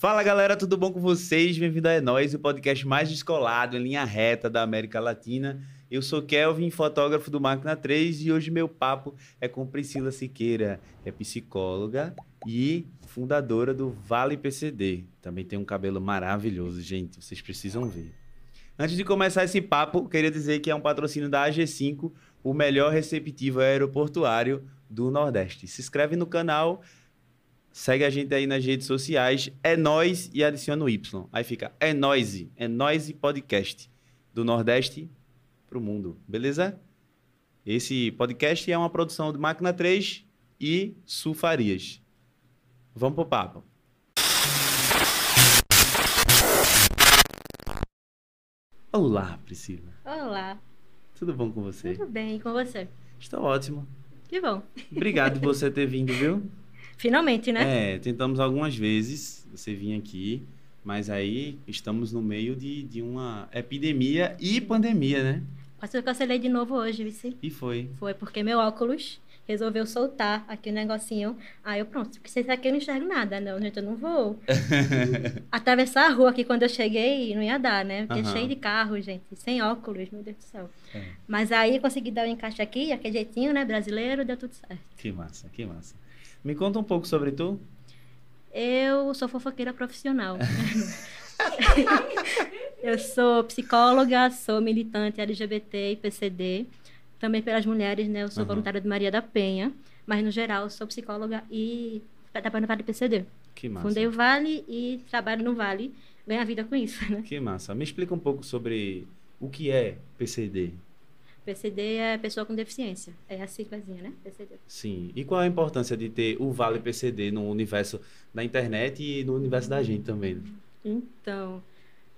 Fala galera, tudo bom com vocês? Bem-vindo a É Nós, o podcast mais descolado em linha reta da América Latina. Eu sou Kelvin, fotógrafo do Máquina 3 e hoje meu papo é com Priscila Siqueira, é psicóloga e fundadora do Vale PCD. Também tem um cabelo maravilhoso, gente, vocês precisam ver. Antes de começar esse papo, queria dizer que é um patrocínio da AG5, o melhor receptivo aeroportuário do Nordeste. Se inscreve no canal, segue a gente aí nas redes sociais, é nós e adiciona o Y. Aí fica é nós, é nós podcast do Nordeste pro mundo, beleza? Esse podcast é uma produção do Máquina 3 e Sulfarias. Vamos pro papo. Olá, Priscila. Olá, Tudo bom com você? tudo bem e com você? Estou ótimo. Que bom. Obrigado por você ter vindo, viu? Finalmente, né? É, tentamos algumas vezes você vir aqui, mas aí estamos no meio de, de uma epidemia e pandemia, né? Que eu cancelei de novo hoje, Vici. E foi. Foi porque meu óculos resolveu soltar aqui o negocinho. Aí eu, pronto, porque vocês aqui eu não enxergo nada. Não, gente, eu não vou. Atravessar a rua aqui quando eu cheguei não ia dar, né? Porque Aham. cheio de carro, gente. Sem óculos, meu Deus do céu. É, Mas aí eu consegui dar o encaixe aqui, aquele jeitinho, né? Brasileiro, deu tudo certo. que massa, que massa. Me conta um pouco sobre tu. Eu sou fofoqueira profissional. eu sou psicóloga, sou militante LGBT e PCD. Também pelas mulheres, né? Eu sou Aham. voluntária de Maria da Penha. Mas, no geral, sou psicóloga e trabalho no Vale PCD. Que massa. Fundei o Vale e trabalho no Vale. Ganho a vida com isso, né? Que massa. Me explica um pouco sobre o que é PCD. PCD é pessoa com deficiência. É a siglazinha, né? PCD. Sim. E qual a importância de ter o Vale PCD no universo da internet e no universo da gente também? né? Então,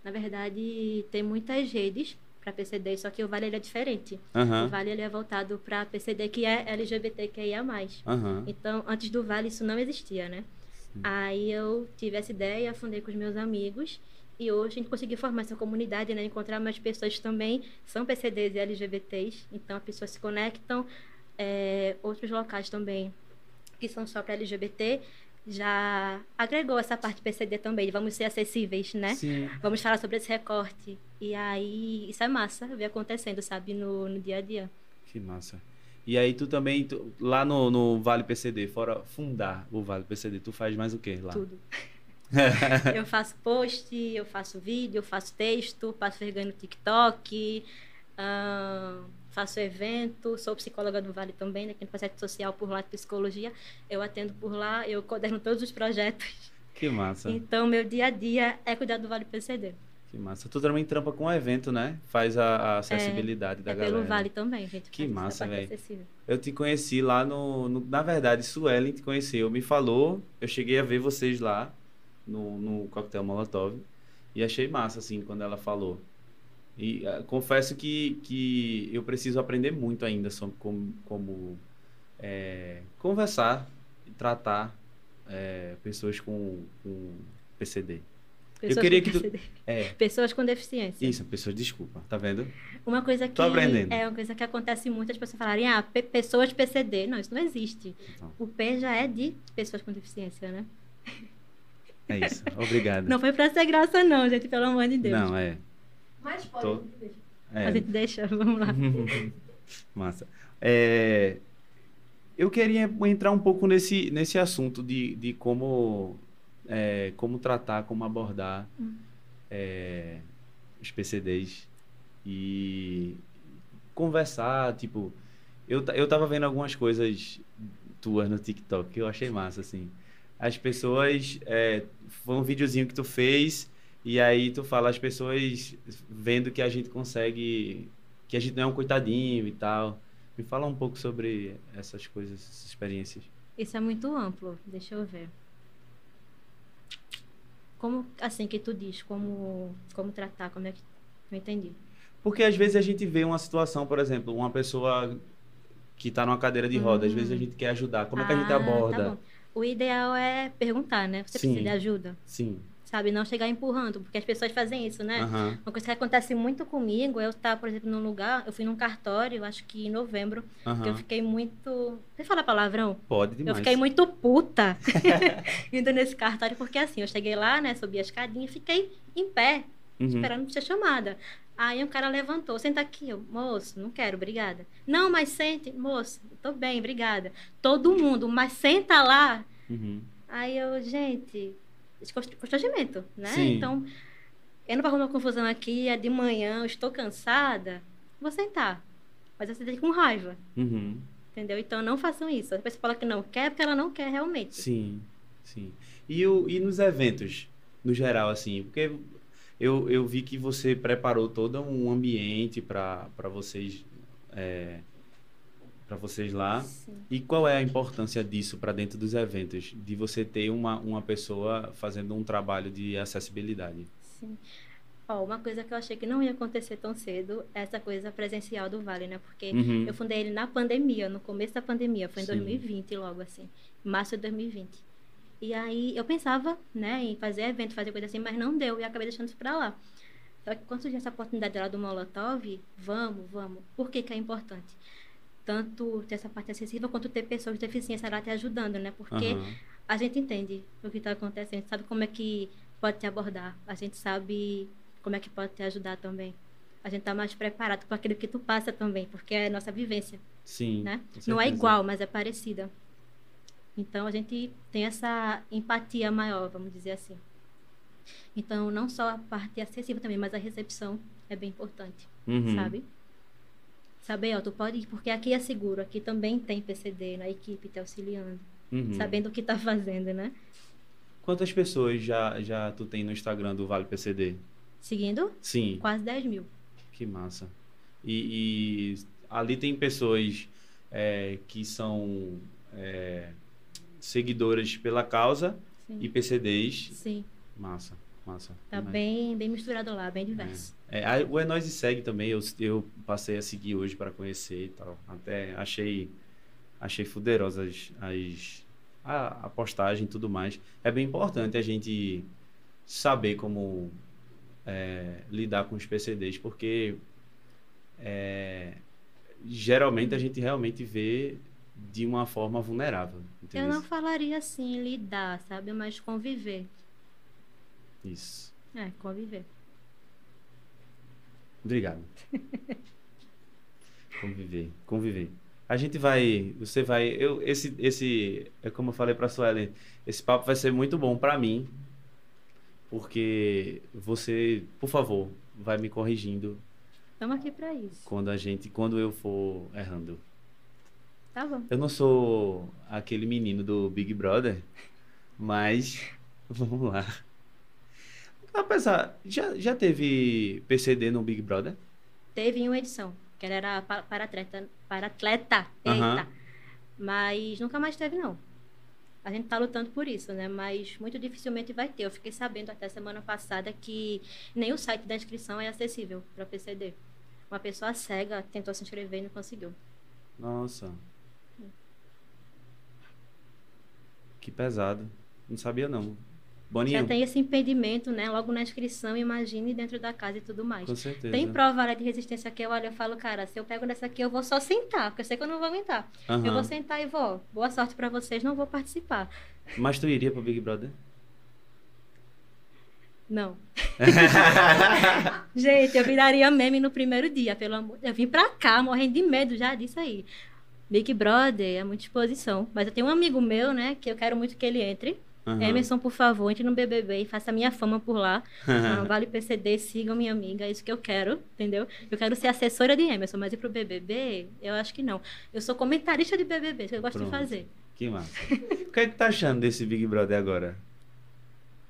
na verdade, tem muitas redes para PCD, só que o Vale ele é diferente. O Aham. Vale ele é voltado para PCD que é LGBTQIA+. Aham. Então, antes do Vale isso não existia, né? Aí eu tive essa ideia, fundei com os meus amigos e hoje a gente conseguiu formar essa comunidade, né? Encontrar mais pessoas também são PCDs e LGBTs. Então, as pessoas se conectam. É, outros locais também que são só para LGBT já agregou essa parte PCD também. Vamos ser acessíveis, né? Sim. Vamos falar sobre esse recorte. E aí, isso é massa, ver acontecendo, sabe, no, no dia a dia. Que massa. E aí tu também, tu- lá no, no Vale PCD, fora fundar o Vale PCD, tu faz mais o que lá? Tudo. eu faço post, eu faço vídeo, eu faço texto, passo vergonha no TikTok, ahn, faço evento, sou psicóloga do Vale também, né, aqui no projeto social por lá de psicologia. Eu atendo por lá, eu coordeno todos os projetos. Que massa, Então, meu dia a dia é cuidar do Vale PCD. que massa. Tu também trampa com o evento, né? Faz a, a acessibilidade da é galera. pelo Vale também, gente. Que massa, acessível. Eu te conheci lá no, no- Na verdade, Suelen te conheceu, me falou, eu cheguei a ver vocês lá no, no Coquetel Molotov e achei massa, assim, quando ela falou. E ah, confesso que, que eu preciso aprender muito ainda sobre como, como é, conversar e tratar é, pessoas com, com PCD. Pessoas queria com que tu-. É, Pessoas com deficiência. isso, pessoas, desculpa, tá vendo? Uma coisa que Tô aprendendo. é uma coisa que acontece muito as pessoas falarem, ah, pe- pessoas PCD. Não, isso não existe. Então, O P já é de pessoas com deficiência, né? É isso, obrigado. Não foi pra ser graça, não, gente, pelo amor de Deus. Não, é. Mas pode. Tô. é. A gente deixa, vamos lá. Massa. É, eu queria entrar um pouco nesse, nesse assunto de, de como, é, como tratar, como abordar Hum. é, os PCDs e conversar, tipo, eu, eu tava vendo algumas coisas tuas no TikTok que eu achei massa, assim. As pessoas, é, foi um videozinho que tu fez e aí tu fala, as pessoas vendo que a gente consegue, que a gente não é um coitadinho e tal. Me fala um pouco sobre essas coisas, essas experiências. Isso é muito amplo, deixa eu ver. Como, assim, que tu diz, como, como tratar, como é que... Não entendi. Porque às vezes a gente vê uma situação, por exemplo, uma pessoa que está numa cadeira de roda, às Hum. vezes a gente quer ajudar. Como é que a gente Ah, aborda? Tá. O ideal é perguntar, né? Você Sim. precisa de ajuda? Sim. sabe? Não chegar empurrando, porque as pessoas fazem isso, né? Aham. Uma coisa que acontece muito comigo, eu estar, por exemplo, num lugar, eu fui num cartório, acho que em novembro, que eu fiquei muito. Você fala palavrão? Pode demais. Eu fiquei muito puta indo nesse cartório, porque assim, eu cheguei lá, né, subi a escadinha e fiquei em pé, Uhum. esperando ser chamada. Aí um cara levantou, senta aqui, eu, moço, não quero, obrigada. Não, mas sente, moço, tô bem, obrigada. Todo mundo, mas senta lá. Uhum. Aí eu, gente, constrangimento, né? Sim. Então, eu não vou arrumar confusão aqui, é de manhã, eu estou cansada, vou sentar. Mas eu sentei com raiva, Uhum. entendeu? Então não façam isso. A pessoa fala que não quer porque ela não quer realmente. Sim, sim. E, o, e nos eventos, no geral, assim, porque eu, eu vi que você preparou todo um ambiente para vocês é, para vocês lá. Sim. E qual é a importância disso para dentro dos eventos? De você ter uma, uma pessoa fazendo um trabalho de acessibilidade. Sim. Ó, uma coisa que eu achei que não ia acontecer tão cedo é essa coisa presencial do Vale, né? Porque Uhum. eu fundei ele na pandemia, no começo da pandemia, foi em Sim. 2020 logo assim, março de 2020. E aí eu pensava, né, em fazer evento, fazer coisa assim, mas não deu e acabei deixando isso pra lá. Só que quando surgiu essa oportunidade lá do Molotov, vamos, vamos. Por que que é importante? Tanto ter essa parte acessível quanto ter pessoas de deficiência lá te ajudando, né? Porque Aham. a gente entende o que está acontecendo, a gente sabe como é que pode te abordar, a gente sabe como é que pode te ajudar também. A gente está mais preparado com aquilo que tu passa também, porque é nossa vivência, Sim. né? Não é igual, mas é parecida. Então a gente tem essa empatia maior, vamos dizer assim. Então não só a parte acessível também, mas a recepção é bem importante, Uhum. sabe? Saber, ó, tu pode ir, porque aqui é seguro, aqui também tem PCD na equipe te auxiliando, Uhum. sabendo o que tá fazendo, né? Quantas pessoas já, já tu tem no Instagram do Vale PCD? Seguindo, Sim. quase 10 mil. Que massa. E, e ali tem pessoas é, que são é, seguidoras pela causa Sim. e PCDs. Sim, Massa, massa. tá demais. bem, bem misturado lá, bem diverso. É, a- o É Nós e Segue também, eu, eu passei a seguir hoje para conhecer e tal. Até achei, achei fuderosas as, a, a postagem e tudo mais. É bem importante a gente saber como é, lidar com os PCDs, porque é, geralmente a gente realmente vê de uma forma vulnerável. Eu Entendeu? não falaria assim, lidar, sabe? Mas conviver. Isso. É, conviver. Obrigado. conviver, conviver. A gente vai, você vai, eu esse esse é como eu falei para Suelen, esse papo vai ser muito bom para mim, porque você, por favor, vai me corrigindo Estamos aqui pra isso. quando a gente, quando eu for errando. Tá bom. Eu não sou aquele menino do Big Brother, mas vamos lá. Apesar, já, já teve PCD no Big Brother? Teve em uma edição, que ela era pa- para atleta. Para atleta. Eita. Aham. Mas nunca mais teve, não. A gente tá lutando por isso, né? Mas muito dificilmente vai ter. Eu fiquei sabendo até semana passada que nem o site da inscrição é acessível para PCD. Uma pessoa cega tentou se inscrever e não conseguiu. Nossa. Que pesado. Não sabia não. Boninho, Já tem esse impedimento, né? Logo na inscrição, imagine dentro da casa e tudo mais. com certeza. Tem prova de resistência que eu olho e falo, cara, se eu pego dessa aqui, eu vou só sentar, porque eu sei que eu não vou aguentar. Eu Aham. vou sentar e vou. Boa sorte pra vocês, não vou participar. Mas tu iria pro Big Brother? Não. Gente, eu viraria meme no primeiro dia, pelo amor. Eu vim pra cá morrendo de medo já disso aí. Big Brother é muita exposição. Mas eu tenho um amigo meu, né, que eu quero muito que ele entre. Aham. Emerson, por favor, entre no BBB e faça a minha fama por lá. Ah, vale PCD, sigam minha amiga, é isso que eu quero, entendeu? Eu quero ser assessora de Emerson, mas ir pro BBB, eu acho que não. Eu sou comentarista de BBB, isso que eu gosto Pronto. de fazer. Que massa. o que é que tá achando desse Big Brother agora?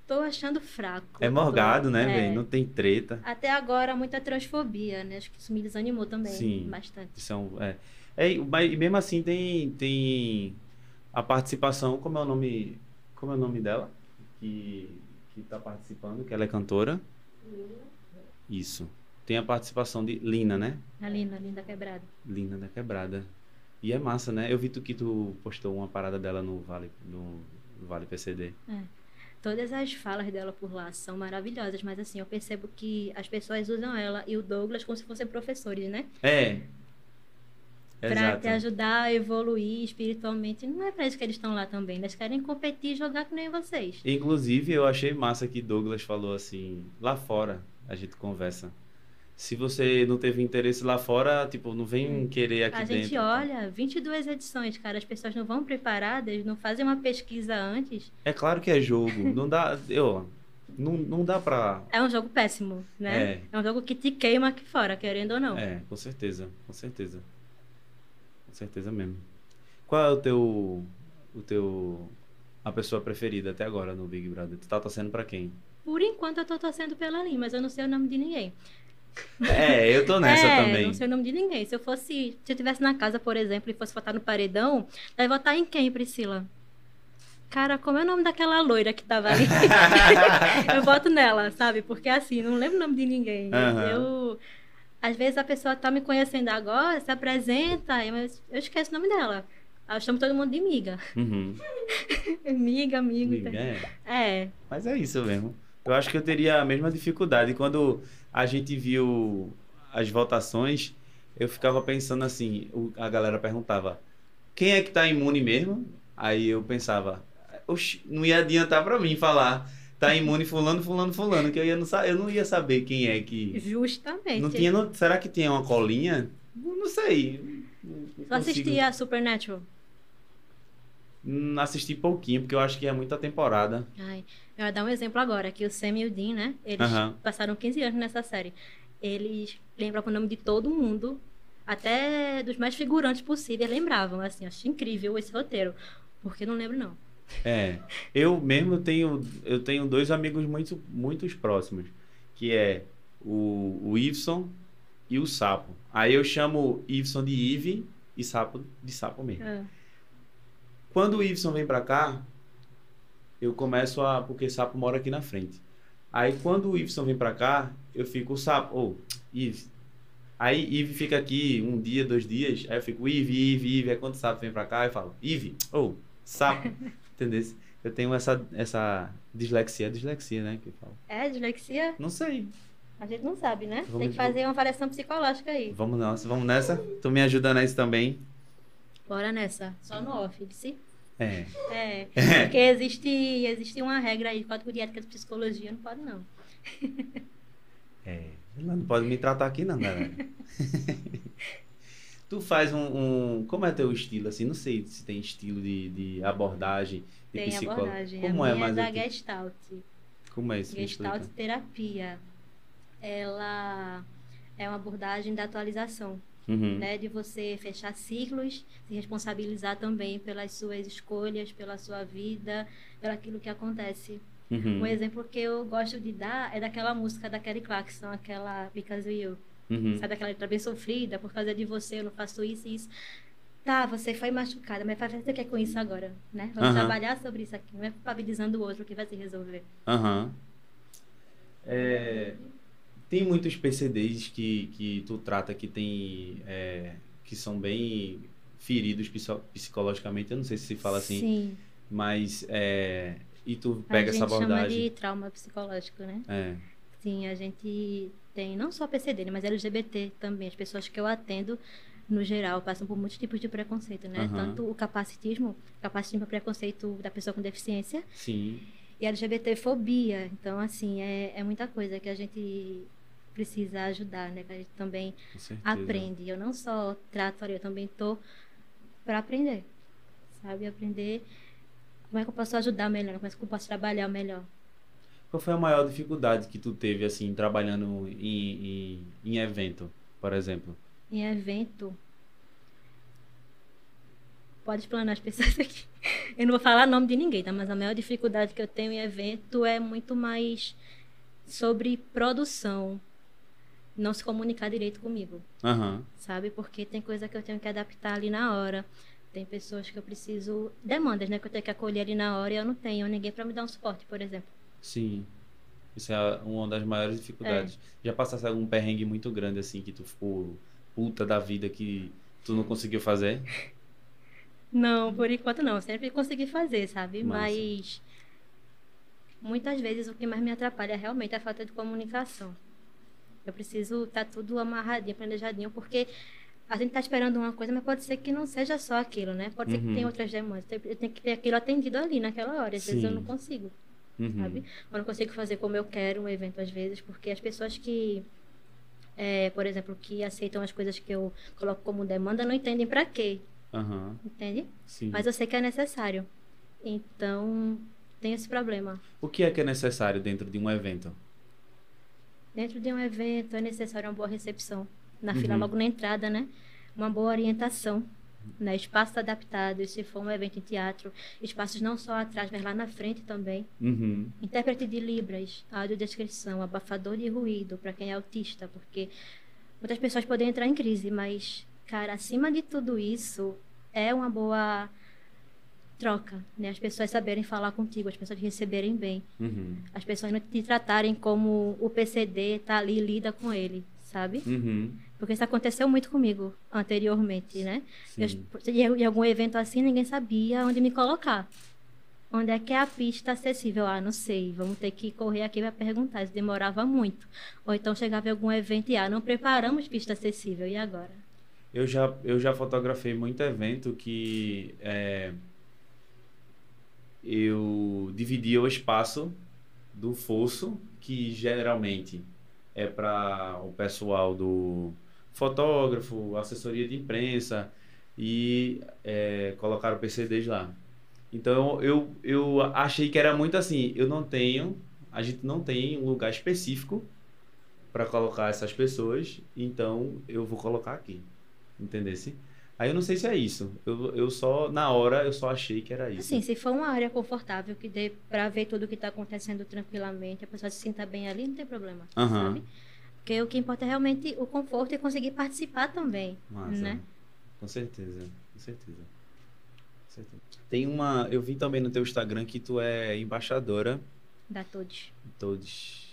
Tô achando fraco. É morgado, né, É. velho? Não tem treta. Até agora, muita transfobia, né? Acho que isso me desanimou também Sim. bastante. São, é, é, mas e mesmo assim tem, tem a participação, como é o nome, como é o nome dela? Que, que tá participando, que ela é cantora. Isso. Tem a participação de Lina, né? A linda, linda quebrada. Lina da Quebrada. E é massa, né? Eu vi tu que tu postou uma parada dela no Vale, no Vale PCD. Todas as falas dela por lá são maravilhosas, mas assim, eu percebo que as pessoas usam ela e o Douglas como se fossem professores, né? É. Pra Exato. te ajudar a evoluir espiritualmente. Não é pra isso que eles estão lá também. Eles querem competir e jogar que nem vocês. Inclusive, eu achei massa que Douglas falou assim, lá fora a gente conversa. Se você não teve interesse lá fora, tipo, não vem querer aqui a dentro. gente olha 22 edições, cara. As pessoas não vão preparadas, não fazem uma pesquisa antes. É claro que é jogo. Não dá. Eu, não, não dá pra. É um jogo péssimo, né? É. É um jogo que te queima aqui fora, querendo ou não. É, com certeza. Com certeza. Com certeza mesmo. Qual é o teu. O teu. A pessoa preferida até agora no Big Brother? Tu tá torcendo pra quem? Por enquanto eu tô torcendo pela Lin, mas eu não sei o nome de ninguém. É, eu tô nessa é, também. não sei o nome de ninguém. Se eu fosse, se eu estivesse na casa, por exemplo, e fosse votar no paredão, vai votar em quem, Priscila? Cara, como é o nome daquela loira que tava ali? eu voto nela, sabe? Porque assim, não lembro o nome de ninguém. Aham. Eu às vezes a pessoa tá me conhecendo agora, se apresenta, mas eu esqueço o nome dela. Eu chamo todo mundo de miga. Uhum. Miga, amigo. Amiga, é. É. Mas é isso mesmo. Eu acho que eu teria a mesma dificuldade. Quando a gente viu as votações, eu ficava pensando assim, a galera perguntava, quem é que tá imune mesmo? Aí eu pensava, "Oxi, não ia adiantar pra mim falar, tá imune fulano, fulano, fulano, que eu, ia não, eu não ia saber quem é que... Justamente. Não tinha, não- será que tinha uma colinha? Não sei. Não- não Tu consigo- assistia a Supernatural? Hum, Assisti pouquinho, porque eu acho que é muita temporada. Ai, eu vou dar um exemplo agora, que o Sam e o Dean, né? Eles Aham. passaram 15 anos nessa série. Eles lembravam o nome de todo mundo, até dos mais figurantes possíveis lembravam, assim, acho incrível esse roteiro. Porque eu não lembro, não. É, eu mesmo tenho, eu tenho dois amigos muito, muito próximos, que é o, o Iveson e o Sapo. Aí eu chamo Iveson de Ive e Sapo de Sapo mesmo. Ah, Quando o Iveson vem pra cá, eu começo a, porque Sapo mora aqui na frente. Aí quando o Iveson vem pra cá, eu fico o Sapo, ou Ive. Aí Ive fica aqui um dia, dois dias, aí eu fico Ive, Ive, Ive. Aí quando o Sapo vem pra cá, eu falo Ive, ou Sapo. Eu tenho essa, essa dislexia, dislexia, né? Que eu falo. É, dislexia? Não sei. A gente não sabe, né? Vamos- Tem que fazer uma avaliação psicológica aí. Vamos nessa, vamos nessa. Tu me ajuda nessa também? Bora nessa. Só no off, disse? É. É. É. Porque existe, existe uma regra aí, código de ética de psicologia, não pode não. É. Ela não pode me tratar aqui, não, galera. tu faz um, um- Como é teu estilo, assim? Não sei se tem estilo de, de abordagem, de Tem psicólogo. abordagem. Como a é minha mais é da que- Gestalt. Como é isso? Gestalt terapia. Ela é uma abordagem da atualização, Uhum. né? De você fechar ciclos, se responsabilizar também pelas suas escolhas, pela sua vida, pelo aquilo que acontece. Uhum. Um exemplo que eu gosto de dar é daquela música da Kelly Clarkson, aquela Because of You. Uhum. Sabe aquela letra bem sofrida, por causa de você eu não faço isso e isso. Tá, você foi machucada, mas fazer o que com isso agora, né? Vamos Aham. trabalhar sobre isso aqui, não é culpabilizando o outro que vai se resolver. Aham. É, tem muitos PCDs que, que tu trata que tem é, que são bem feridos psico- psicologicamente, eu não sei se se fala assim, Sim. mas é, e tu a pega gente essa chama abordagem. de trauma psicológico, né? É. Sim, a gente tem não só PCD, né, mas LGBT também. As pessoas que eu atendo, no geral, passam por muitos tipos de preconceito, né? Aham. Tanto o capacitismo, capacitismo é preconceito da pessoa com deficiência, Sim. e LGBTfobia. Então, assim, é, é muita coisa que a gente precisa ajudar, né? Que a gente também aprende. Eu não só trato ali, eu também tô para aprender, sabe? Aprender como é que eu posso ajudar melhor, como é que eu posso trabalhar melhor. Qual foi a maior dificuldade que tu teve, assim, trabalhando em, em, em evento, por exemplo? Em evento. Pode explanar as pessoas aqui. Eu não vou falar nome de ninguém, tá? Mas a maior dificuldade que eu tenho em evento é muito mais sobre produção. Não se comunicar direito comigo. Aham. sabe? Porque tem coisa que eu tenho que adaptar ali na hora. Tem pessoas que eu preciso. Demandas, né? Que eu tenho que acolher ali na hora e eu não tenho ninguém para me dar um suporte, por exemplo. Sim. Isso é uma das maiores dificuldades. Já passasse algum perrengue muito grande, assim, que tu ficou puta da vida que tu não conseguiu fazer? Não, por enquanto não. Eu sempre consegui fazer, sabe? Massa. Mas. muitas vezes o que mais me atrapalha realmente é a falta de comunicação. Eu preciso estar tá tudo amarradinho, planejadinho, porque a gente está esperando uma coisa, mas pode ser que não seja só aquilo, né? Pode uhum. ser que tenha uhum. outras demandas. Eu tenho que ter aquilo atendido ali naquela hora. Às Sim. vezes eu não consigo, uhum. sabe? Eu não consigo fazer como eu quero um evento às vezes, porque as pessoas que, é, por exemplo, que aceitam as coisas que eu coloco como demanda não entendem para quê. Uhum. Entende? Sim. Mas eu sei que é necessário. Então, tem esse problema. O que é que é necessário dentro de um evento? Dentro de um evento é necessário uma boa recepção. Na uhum. fila, logo na entrada, né? Uma boa orientação. Né? Espaços adaptados, se for um evento em teatro. Espaços não só atrás, mas lá na frente também. Uhum. Intérprete de Libras, audiodescrição, abafador de ruído para quem é autista, porque muitas pessoas podem entrar em crise, mas, cara, acima de tudo isso, é uma boa troca, né? As pessoas saberem falar contigo, as pessoas te receberem bem. Uhum. As pessoas não te tratarem como o PCD tá ali lida com ele, sabe? Uhum. Porque isso aconteceu muito comigo anteriormente, né? Eu, em algum evento assim, ninguém sabia onde me colocar. Onde é que é a pista acessível? Ah, não sei, vamos ter que correr aqui para perguntar. Isso demorava muito. Ou então chegava em algum evento e, ah, não preparamos pista acessível, e agora? Eu já, eu já fotografei muito evento que é, eu dividia o espaço do fosso, que geralmente é para o pessoal do fotógrafo, assessoria de imprensa e é, colocaram PCDs lá. Então eu, eu achei que era muito assim, eu não tenho, a gente não tem um lugar específico para colocar essas pessoas, então eu vou colocar aqui. Entendesse? Aí eu não sei se é isso. Eu, eu só, na hora, eu só achei que era isso. Assim, se for uma área confortável que dê para ver tudo o que está acontecendo tranquilamente, a pessoa se sinta bem ali, não tem problema, uhum. sabe? Porque o que importa é realmente o conforto e conseguir participar também, Massa. né? Com certeza, com certeza. com certeza. Tem uma, eu vi também no teu Instagram que tu é embaixadora da Todes. Todes.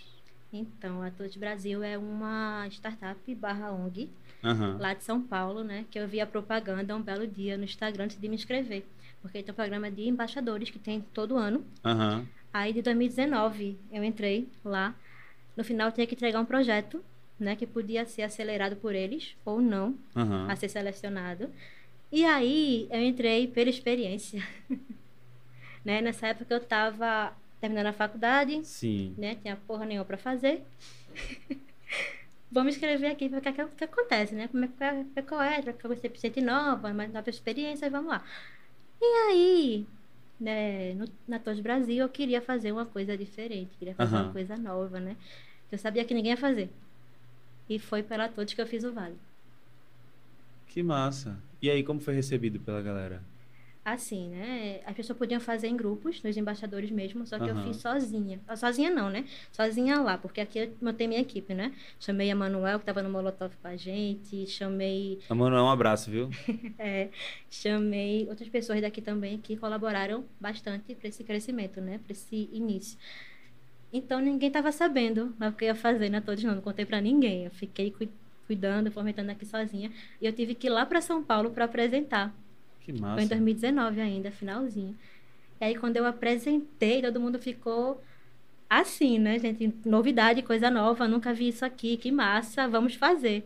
Então, a Todes Brasil é uma startup barra ONG uhum. lá de São Paulo, né? Que eu vi a propaganda um belo dia no Instagram antes de me inscrever. Porque tem um programa de embaixadores que tem todo ano. Uhum. Aí, de 2019, eu entrei lá. No final, tinha que entregar um projeto, né? Que podia ser acelerado por eles ou não, uhum. a ser selecionado. E aí, eu entrei pela experiência. né? Nessa época, eu estava terminando a faculdade. Sim. Né? Tinha porra nenhuma para fazer. vamos escrever aqui para o que, que, que, acontece, né? Como é que é, qual é, trocar você nova, mais nova experiência, vamos lá. E aí, né, no, na Tos Brasil, eu queria fazer uma coisa diferente, queria fazer uhum. uma coisa nova, né? Eu sabia que ninguém ia fazer. E foi pela Todos que eu fiz o Vale. Que massa. E aí, como foi recebido pela galera? Assim, né? As pessoas podiam fazer em grupos, nos embaixadores mesmo, só que uhum. eu fiz sozinha. Sozinha não, né? Sozinha lá, porque aqui eu montei minha equipe, né? Chamei a Manuel, que estava no Molotov com a gente, chamei... A Manuel, um abraço, viu? é, chamei outras pessoas daqui também que colaboraram bastante para esse crescimento, né? Para esse início. Então, ninguém estava sabendo o que eu ia fazer, né? Todos não, não contei para ninguém. Eu fiquei cuidando, fomentando aqui sozinha. E eu tive que ir lá para São Paulo para apresentar que massa. Foi em 2019 ainda, finalzinho. E aí, quando eu apresentei, todo mundo ficou assim, né, gente? Novidade, coisa nova, nunca vi isso aqui, que massa, vamos fazer.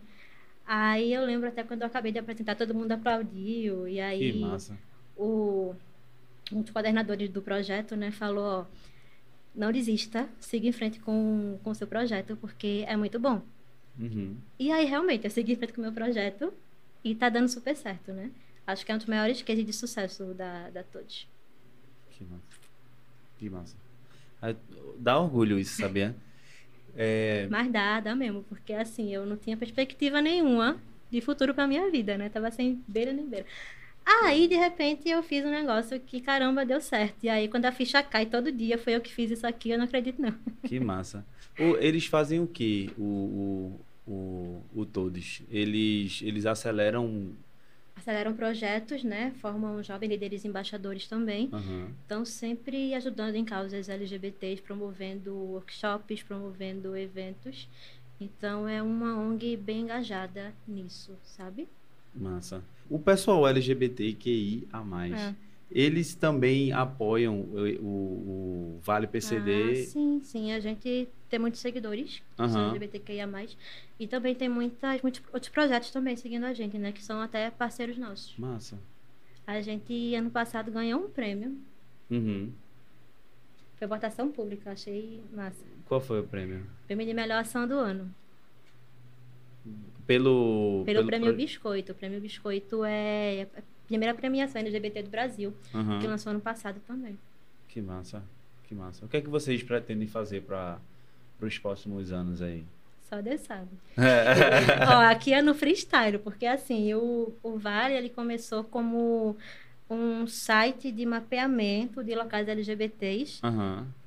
Aí eu lembro até quando eu acabei de apresentar, todo mundo aplaudiu. E aí que massa. o um dos coordenadores do projeto, né, falou, ó, não desista, siga em frente com o seu projeto, porque é muito bom. Uhum. E aí, realmente, eu segui em frente com o meu projeto e tá dando super certo, né? Acho que é um dos maiores cases de sucesso da, da Todd. Que massa. Que massa. Dá orgulho isso, sabia? é... Mas dá, dá mesmo, porque assim, eu não tinha perspectiva nenhuma de futuro pra minha vida, né? Tava sem beira nem beira. Aí, de repente, eu fiz um negócio que, caramba, deu certo. E aí, quando a ficha cai todo dia, foi eu que fiz isso aqui, eu não acredito, não. Que massa. O, eles fazem o quê, o, o, o, o Todos? Eles, eles aceleram aceleram projetos, né? Formam jovens líderes embaixadores também. Uhum. Estão sempre ajudando em causas LGBTs, promovendo workshops, promovendo eventos. Então é uma ONG bem engajada nisso, sabe? Massa. O pessoal LGBTQI a mais, é. Eles também apoiam o, o, o Vale PCD. Ah, sim, sim. A gente tem muitos seguidores, Aham. são LGBTQIA+. E também tem muitas, muitos outros projetos também seguindo a gente, né? Que são até parceiros nossos. Massa. A gente, ano passado, ganhou um prêmio. Uhum. Foi votação pública, achei massa. Qual foi o prêmio? Prêmio de melhor ação do ano. Pelo. Pelo, prêmio pro- Biscoito. O prêmio Biscoito é a primeira premiação LGBT do Brasil, Aham. que lançou ano passado também. Que massa. Que massa. O que é que vocês pretendem fazer para os próximos anos aí? Só Deus sabe. Ó, aqui é no freestyle, porque assim, o, o Vale ele começou como um site de mapeamento de locais LGBTs,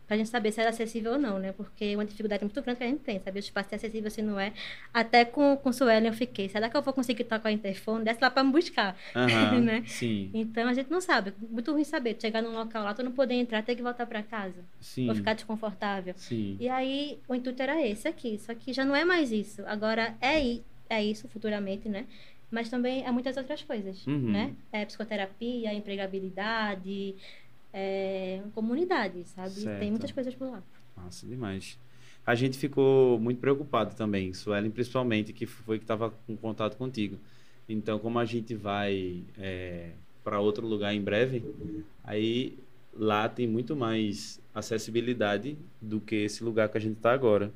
Aham. pra gente saber se era acessível ou não, né? Porque é uma dificuldade muito grande que a gente tem, saber o espaço se é acessível, se não é. Até com, com o Suelen eu fiquei, será que eu vou conseguir tocar o interfone? Desce lá pra me buscar. Aham. Né? Sim. Então a gente não sabe, muito ruim saber, chegar num local lá, tu não poder entrar, ter que voltar pra casa, Sim. ou ficar desconfortável. Sim. E aí, o intuito era esse aqui. Só que já não é mais isso. Agora, é, é isso futuramente, né? Mas também é muitas outras coisas, Uhum. né? É psicoterapia, empregabilidade, é, comunidade, sabe? Certo. Tem muitas coisas por lá. Massa demais. A gente ficou muito preocupado também, Suelen principalmente, que foi que estava com contato contigo. Então, como a gente vai para outro lugar em breve, aí lá tem muito mais acessibilidade do que esse lugar que a gente está agora.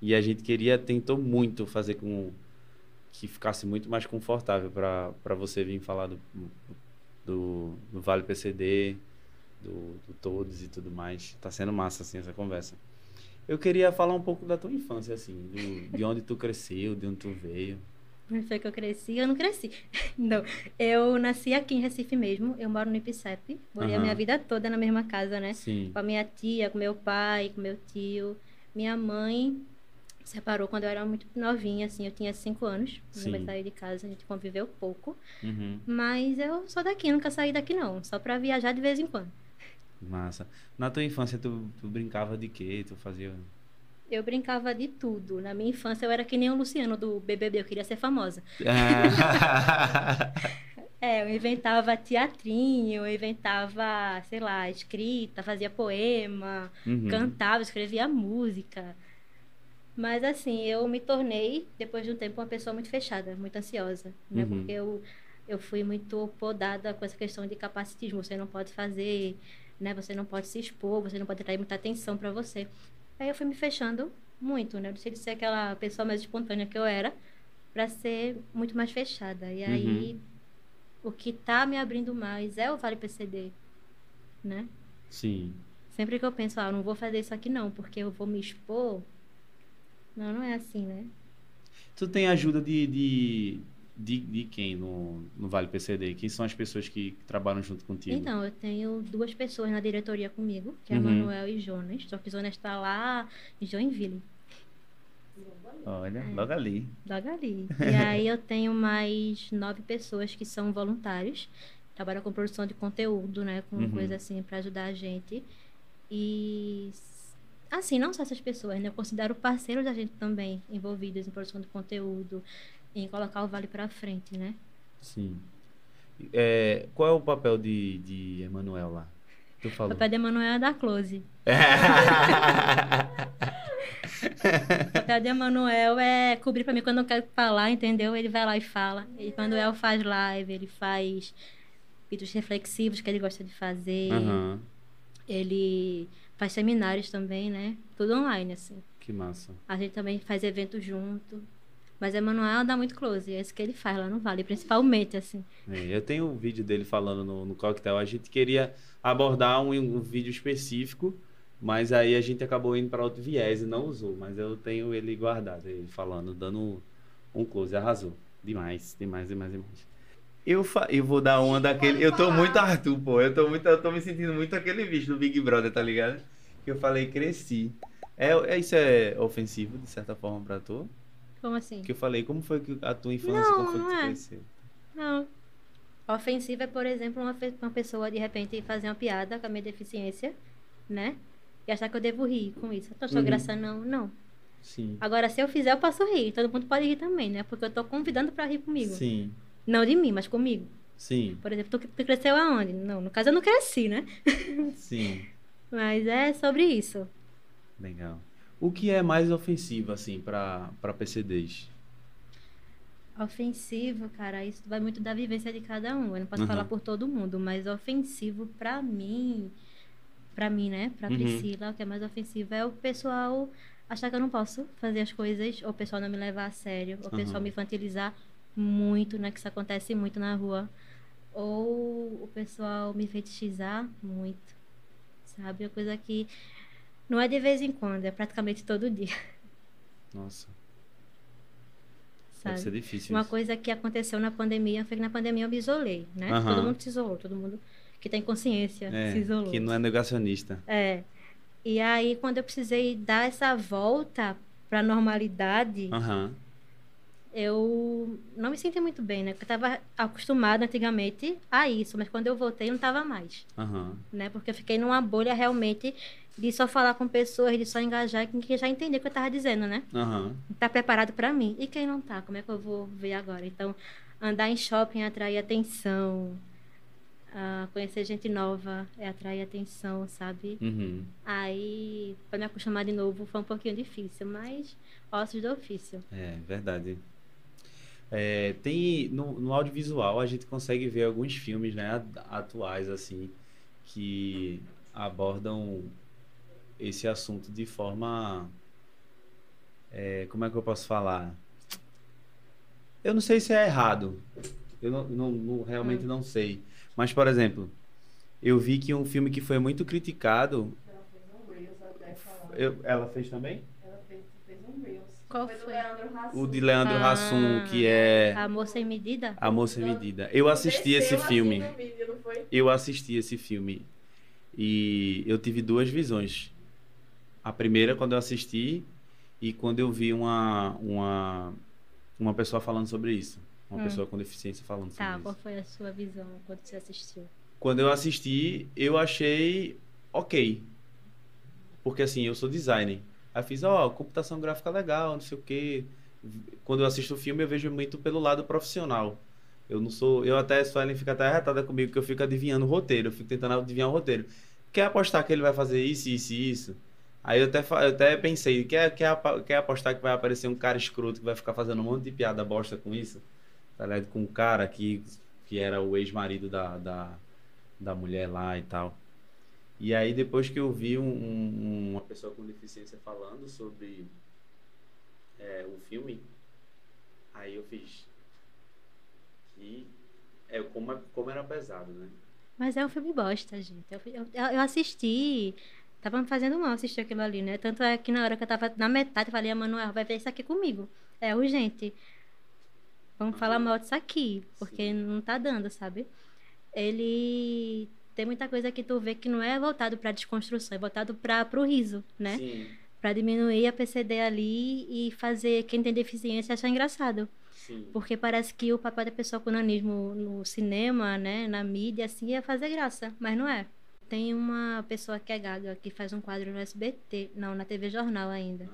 E a gente queria, tentou muito fazer com que ficasse muito mais confortável para você vir falar do, do, do Vale PCD, do, do Todos e tudo mais. Tá sendo massa, assim, essa conversa. Eu queria falar um pouco da tua infância, assim, do- de onde tu cresceu, de onde tu veio. Não foi que eu cresci, eu não cresci. Não, eu nasci aqui em Recife mesmo, eu moro no Ipicep, morei a Aham. minha vida toda na mesma casa, né? Sim. com a minha tia, com meu pai, com meu tio. Minha mãe separou quando eu era muito novinha, assim, eu tinha cinco anos. Sim. Minha mãe saiu de casa, a gente conviveu pouco. Uhum. Mas eu sou daqui, nunca saí daqui não, só pra viajar de vez em quando. Massa. Na tua infância, tu, tu brincava de quê? Tu fazia... Eu brincava de tudo. Na minha infância eu era que nem o Luciano do BBB, eu queria ser famosa. Ah. É, eu inventava teatrinho, eu inventava, sei lá, escrita, fazia poema, Uhum. cantava, escrevia música. Mas assim, eu me tornei, depois de um tempo, uma pessoa muito fechada, muito ansiosa, né? Uhum. Porque eu, eu fui muito podada com essa questão de capacitismo. Você não pode fazer, né? Você não pode se expor, você não pode atrair muita atenção para você. Aí eu fui me fechando muito, né? Eu deixei de ser aquela pessoa mais espontânea que eu era para ser muito mais fechada. E aí, o que tá me abrindo mais é o Vale PCD, né? Sim. Sempre que eu penso, ah, eu não vou fazer isso aqui não, porque eu vou me expor. Não, não é assim, né? Tu tem ajuda de, de, de, de quem no, no Vale PCD? Quem são as pessoas que trabalham junto contigo? Então, eu tenho duas pessoas na diretoria comigo, que é Uhum. Manuel e Jonas. Só que Jonas está lá em Joinville, Olha, É. logo ali. logo ali. E aí eu tenho mais nove pessoas que são voluntários, trabalham com produção de conteúdo, né? Com Uhum. coisa assim para ajudar a gente. E assim, não só essas pessoas, né? Eu considero parceiros da gente também envolvidos em produção de conteúdo, em colocar o Vale para frente, né? Sim. É, qual é o papel de, de Emanuel lá? Tu O falou. papel de Emanuel é da Close. O papel de Emanuel é cobrir pra mim quando eu quero falar, entendeu? Ele vai lá e fala. E Emanuel faz live, ele faz vídeos reflexivos que ele gosta de fazer. Aham, Ele faz seminários também, né? Tudo online, assim. que massa. A gente também faz eventos junto. Mas Emanuel dá muito close, é isso que ele faz lá no Vale, principalmente, assim. É, eu tenho um vídeo dele falando no, no coquetel. A gente queria abordar um, um vídeo específico, mas aí a gente acabou indo para outro viés e não usou. Mas eu tenho ele guardado, ele falando, dando um close. Arrasou. Demais, demais, demais, demais. Eu, fa... eu vou dar uma daquele. Eu tô muito Arthur, pô. Eu tô, muito... eu tô me sentindo muito aquele bicho do Big Brother, tá ligado? Que eu falei, cresci. É, é, isso é ofensivo, de certa forma, pra tu? Como assim? Que eu falei, como foi que a tua infância, Não, como foi que tu é. Não. Ofensiva é, por exemplo, uma, uma pessoa de repente fazer uma piada com a minha deficiência, né? E achar que eu devo rir com isso. Eu sou Uhum. graça, não. Não. Sim. Agora, se eu fizer, eu posso rir. Todo mundo pode rir também, né? Porque eu tô convidando pra rir comigo. Sim. Não de mim, mas comigo. Sim, Por exemplo, tu, tu cresceu aonde? Não, no caso eu não cresci, né? sim. Mas é sobre isso. Legal. O que é mais ofensivo, assim, para PCDs? Ofensivo, cara, isso vai muito da vivência de cada um. Eu não posso Uhum. falar por todo mundo, mas ofensivo pra mim, pra mim, né? Pra Uhum. Priscila, o que é mais ofensivo é o pessoal achar que eu não posso fazer as coisas, ou o pessoal não me levar a sério, ou o pessoal Uhum. me infantilizar muito, né? Que isso acontece muito na rua. Ou o pessoal me fetichizar muito, sabe? É coisa que não é de vez em quando, é praticamente todo dia, Nossa, sabe? deve ser difícil Uma isso. coisa que aconteceu na pandemia foi que na pandemia eu me isolei, né? Aham. Todo mundo se isolou, todo mundo que tem consciência É, se isolou. que não é negacionista. É. E aí, quando eu precisei dar essa volta pra normalidade, Aham, eu não me senti muito bem, né? Porque eu tava acostumada antigamente a isso, mas quando eu voltei, eu não tava mais, aham. né? Porque eu fiquei numa bolha realmente de só falar com pessoas, de só engajar, que já entender o que eu tava dizendo, né? Aham. tá preparado para mim. E quem não tá? Como é que eu vou ver agora? Então, andar em shopping é atrair atenção. ah, conhecer gente nova é atrair atenção, sabe? Uhum. Aí, para me acostumar de novo, foi um pouquinho difícil, mas ossos do ofício. É, verdade. É, tem no, no audiovisual a gente consegue ver alguns filmes, né, at- atuais assim, que abordam esse assunto de forma, é, como é que eu posso falar? Eu não sei se é errado. Eu não, não- não- realmente não sei. Mas, por exemplo, eu vi que um filme que foi muito criticado. Ela fez um Reels até falar. eu- ela fez também? Ela fez, fez um Reels. Qual foi? O de Leandro Ah. Hassum, que é A moça em medida? A Moça Medida. Eu assisti esse Desceu assim filme. vídeo, foi? Eu assisti esse filme. E eu tive duas visões. A primeira, quando eu assisti, e quando eu vi uma, uma, uma pessoa falando sobre isso. Uma Hum. pessoa com deficiência falando sobre Tá, qual isso. foi a sua visão quando você assistiu? Quando eu assisti, eu achei ok. Porque assim, eu sou designer. Aí fiz, ó, computação gráfica legal, não sei o quê. Quando eu assisto o filme, eu vejo muito pelo lado profissional. Eu não sou. Eu até, Suelen fica até arretada comigo, que eu fico adivinhando o roteiro. Eu fico tentando adivinhar o roteiro. Quer apostar que ele vai fazer isso, isso e isso? Aí eu até, eu até pensei, quer, quer, quer apostar que vai aparecer um cara escroto que vai ficar fazendo um monte de piada bosta com isso? Tá ligado? Com um cara que, que era o ex-marido da, da, da mulher lá e tal. E aí depois que eu vi um- um- uma pessoa com deficiência falando sobre é, o filme, aí eu fiz que é como, é- como era pesado, né? Mas é um filme bosta, gente. Eu, eu, eu assisti. Tava me fazendo mal assistir aquilo ali, né? Tanto é que na hora que eu tava na metade, eu falei, a Manuel, vai ver isso aqui comigo. É urgente. Vamos falar mal disso aqui, porque não tá dando, sabe? Ele tem muita coisa que tu vê que não é voltado pra desconstrução, é voltado para pro riso, né? Sim, Pra diminuir a PCD ali e fazer quem tem deficiência achar engraçado. sim. Porque parece que o papel da pessoa com nanismo no cinema, né, na mídia, assim, é fazer graça, mas não é. Tem uma pessoa que é gaga, que faz um quadro no SBT, não, na TV Jornal ainda,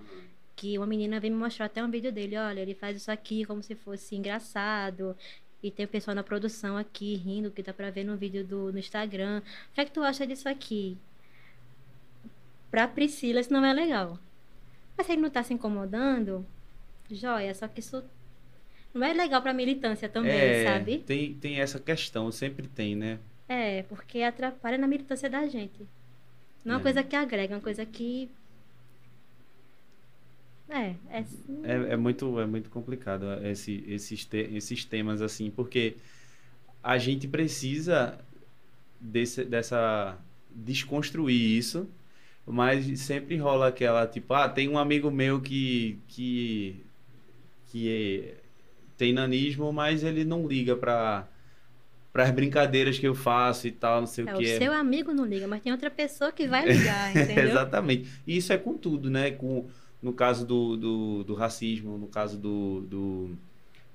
que uma menina veio me mostrar até um vídeo dele, olha, ele faz isso aqui como se fosse engraçado, e tem o pessoal na produção aqui rindo, que dá pra ver no vídeo do, no Instagram. O que é que tu acha disso aqui? Pra Priscila isso não é legal. Mas se ele não tá se incomodando, joia, só que isso não é legal pra militância também, É, sabe? Tem, tem essa questão, sempre tem, né? É, porque atrapalha na militância da gente. Não é uma É. coisa que agrega, é uma coisa que. É, é. É, é muito, é muito complicado esse, esses, te- esses temas assim, porque a gente precisa desse, dessa desconstruir isso, mas sempre rola aquela tipo, ah, tem um amigo meu que que que é- tem nanismo, mas ele não liga para para as brincadeiras que eu faço e tal, não sei É, o o que. seu amigo não liga, mas tem outra pessoa que vai ligar, entendeu? Exatamente. E isso é com tudo, né? Com, no caso do, do, do racismo, no caso do, do.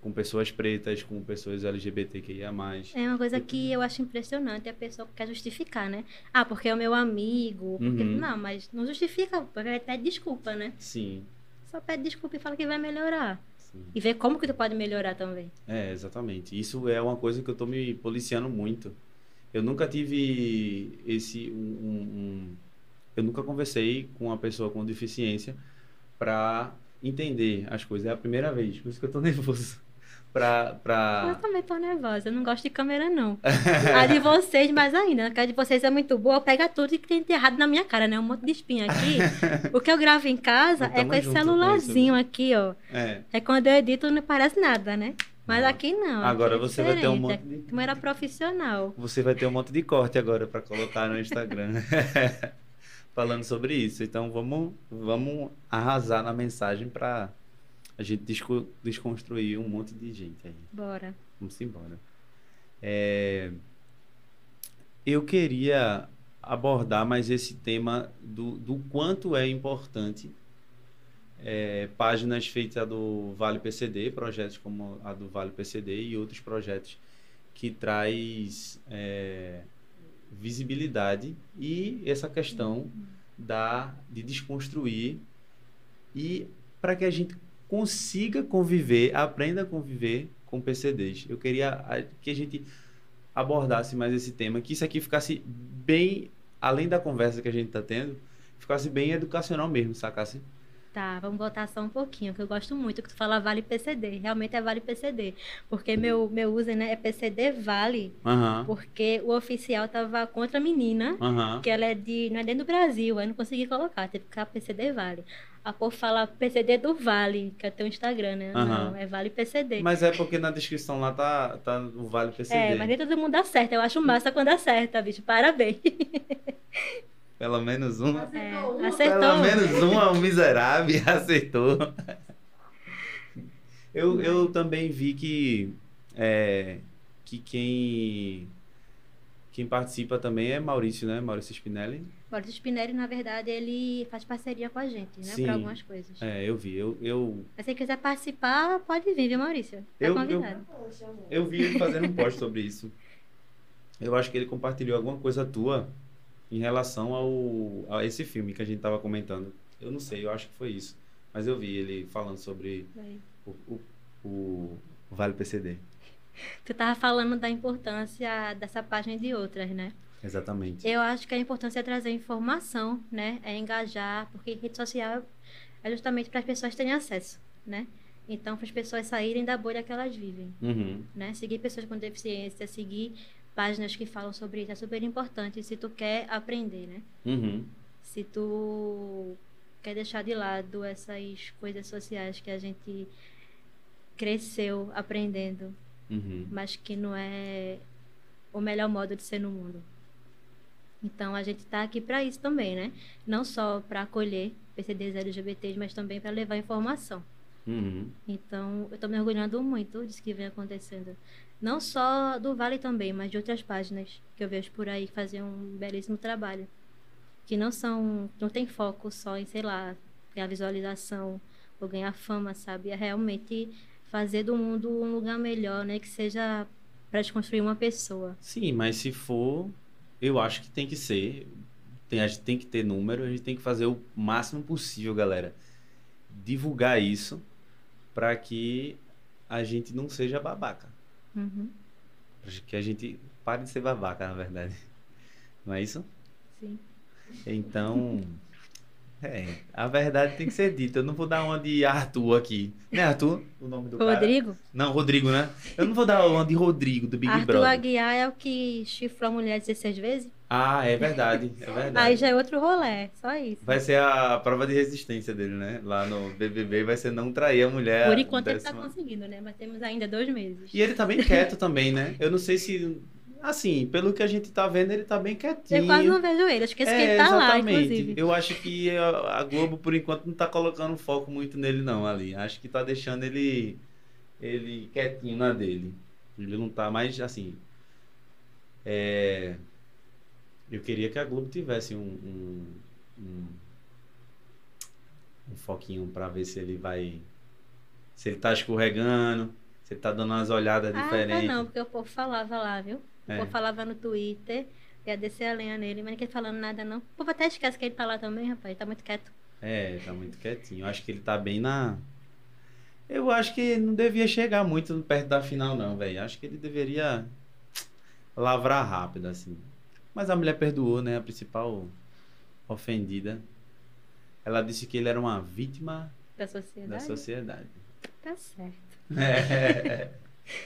com pessoas pretas, com pessoas LGBTQIA. É uma coisa que eu acho impressionante, a pessoa quer justificar, né? Ah, porque é o meu amigo. Porque... Uhum. Não, mas não justifica, porque ele pede desculpa, né? Sim, Só pede desculpa e fala que vai melhorar. Sim. E ver como que tu pode melhorar também. É, exatamente. Isso é uma coisa que eu tô me policiando muito. Eu nunca tive esse um, um- eu nunca conversei com uma pessoa com deficiência para entender as coisas. É a primeira vez, por isso que eu tô nervoso. Pra, Eu pra... também tô nervosa, eu não gosto de câmera, não. A de vocês, mais ainda. A de vocês é muito boa, pega tudo que tem de errado na minha cara, né? Um monte de espinha aqui. O que eu gravo em casa é com esse com celularzinho isso, aqui, ó. É. É quando eu edito não parece nada, né? Mas aqui não. Agora aqui é você vai ter um monte de- Câmera profissional. Você vai ter um monte de corte agora para colocar no Instagram. Falando sobre isso. Então vamos, vamos arrasar na mensagem para a gente desco- desconstruir um monte de gente aí. Bora. Vamos embora. É, Eu queria abordar mais esse tema do, do quanto é importante é, páginas feitas do Vale PCD, projetos como a do Vale PCD e outros projetos que traz é, visibilidade e essa questão da, de desconstruir e para que a gente consiga conviver, aprenda a conviver com PCDs. Eu queria a- que a gente abordasse mais esse tema, que isso aqui ficasse bem, além da conversa que a gente está tendo, ficasse bem educacional mesmo, sacasse? Tá, vamos voltar só um pouquinho, que eu gosto muito que tu fala Vale PCD. Realmente é Vale PCD. Porque meu, meu user né, é PCD Vale, Aham, porque o oficial tava contra a menina, aham. que ela é de. não é dentro do Brasil, aí não consegui colocar, teve que ficar PCD Vale. A povo fala PCD do Vale, que é teu Instagram, né? Aham. Não, é Vale PCD. Mas é porque na descrição lá tá, tá o Vale PCD. É, mas nem todo mundo acerta. Eu acho massa quando acerta, bicho. Parabéns. Pelo menos um. É, Acertou uma. acertou. Pelo menos um, um miserável acertou. Eu, eu também vi que, é, que quem, quem participa também é Maurício, né? Maurício Spinelli. Maurício Spinelli, na verdade, ele faz parceria com a gente, né? Pra algumas coisas. É, eu vi. Eu, eu, Mas se quiser participar, pode vir, viu, Maurício? Tá Eu- convidado. Amor. eu vi ele fazendo um post sobre isso. Eu acho que ele compartilhou alguma coisa tua em relação ao, a esse filme que a gente tava comentando. Eu não sei, eu acho que foi isso. Mas eu vi ele falando sobre o, o, o Vale PCD. Tu tava falando da importância dessa página e de outras, né? Exatamente. Eu acho que a importância é trazer informação, né? É engajar, porque rede social é justamente para as pessoas terem acesso, né? Então, para as pessoas saírem da bolha que elas vivem, Uhum. né? Seguir pessoas com deficiência, seguir páginas que falam sobre isso é super importante se tu quer aprender, né? Uhum. Se tu quer deixar de lado essas coisas sociais que a gente cresceu aprendendo, Uhum. mas que não é o melhor modo de ser no mundo. Então a gente está aqui para isso também, né? Não só para acolher PCDs LGBTs, mas também para levar informação. Uhum. Então eu estou me orgulhando muito disso que vem acontecendo. Não só do Vale também, mas de outras páginas que eu vejo por aí que fazem um belíssimo trabalho. Que não são, não tem foco só em, sei lá, ganhar visualização ou ganhar fama, sabe? É realmente fazer do mundo um lugar melhor, né? Que seja para desconstruir uma pessoa. Sim, mas se for, eu acho que tem que ser. Tem, a gente tem que ter número, a gente tem que fazer o máximo possível, galera. Divulgar isso para que a gente não seja babaca. Uhum, que a gente pare de ser babaca, na verdade. Não é isso? sim. Então. É, a verdade tem que ser dita. Eu não vou dar uma de Arthur aqui. Não é Arthur o nome do cara? Rodrigo? Não, Rodrigo, né? Eu não vou dar uma de Rodrigo, do Big Arthur Brother. Aguiar é o que chifrou a mulher 16 vezes? Ah, é verdade. É verdade. Aí já é outro rolê, só isso. Vai ser a prova de resistência dele, né? Lá no BBB vai ser não trair a mulher. Por enquanto ele tá décima- conseguindo, né? Mas temos ainda dois meses. E ele tá bem quieto também, né? Eu não sei se. Assim, pelo que a gente tá vendo, ele tá bem quietinho. Eu quase não vejo ele, acho que esse que É, ele tá lá, exatamente. inclusive. Eu acho que a Globo, por enquanto, não tá colocando foco muito nele, não, ali. Acho que tá deixando ele, ele quietinho na dele. Ele não tá mais, assim... é, Eu queria que a Globo tivesse um... um, um, um foquinho pra ver se ele vai... Se ele tá escorregando, se ele tá dando umas olhadas Ah, tá diferentes. não, porque o povo falava lá, viu? O É. povo falava no Twitter, ia descer a lenha nele, mas ninguém falando nada não. O povo até esquece que ele tá lá também, rapaz, tá muito quieto. É, tá muito quietinho. Eu acho que ele tá bem na. Eu acho que não devia chegar muito perto da final, não, velho. Acho que ele deveria lavrar rápido, assim. Mas a mulher perdoou, né? A principal ofendida. Ela disse que ele era uma vítima Da da sociedade. sociedade. Tá certo. É.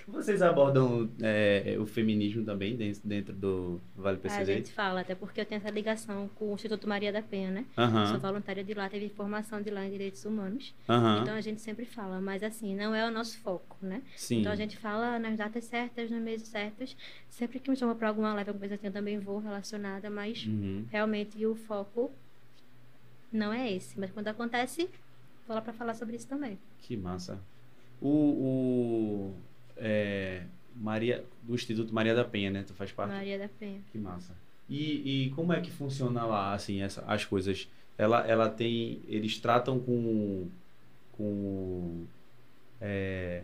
Vocês abordam é, o feminismo também dentro, dentro do Vale A PCD? gente fala, até porque eu tenho essa ligação com o Instituto Maria da Penha, né? Sou Aham, voluntária de lá, teve formação de lá em direitos humanos. aham. Então a gente sempre fala, mas assim, não é o nosso foco, né? Sim. Então a gente fala nas datas certas, nos meses certos. Sempre que me chama para alguma live, alguma coisa assim, eu também vou relacionada, mas Uhum. realmente o foco não é esse. Mas quando acontece, vou lá para falar sobre isso também. Que massa. O, o é, Maria, do Instituto Maria da Penha, né? Tu faz parte? Maria da Penha. Que massa. E, e como é que funciona lá, assim, essa, as coisas? Ela, ela tem, eles tratam com, com, é,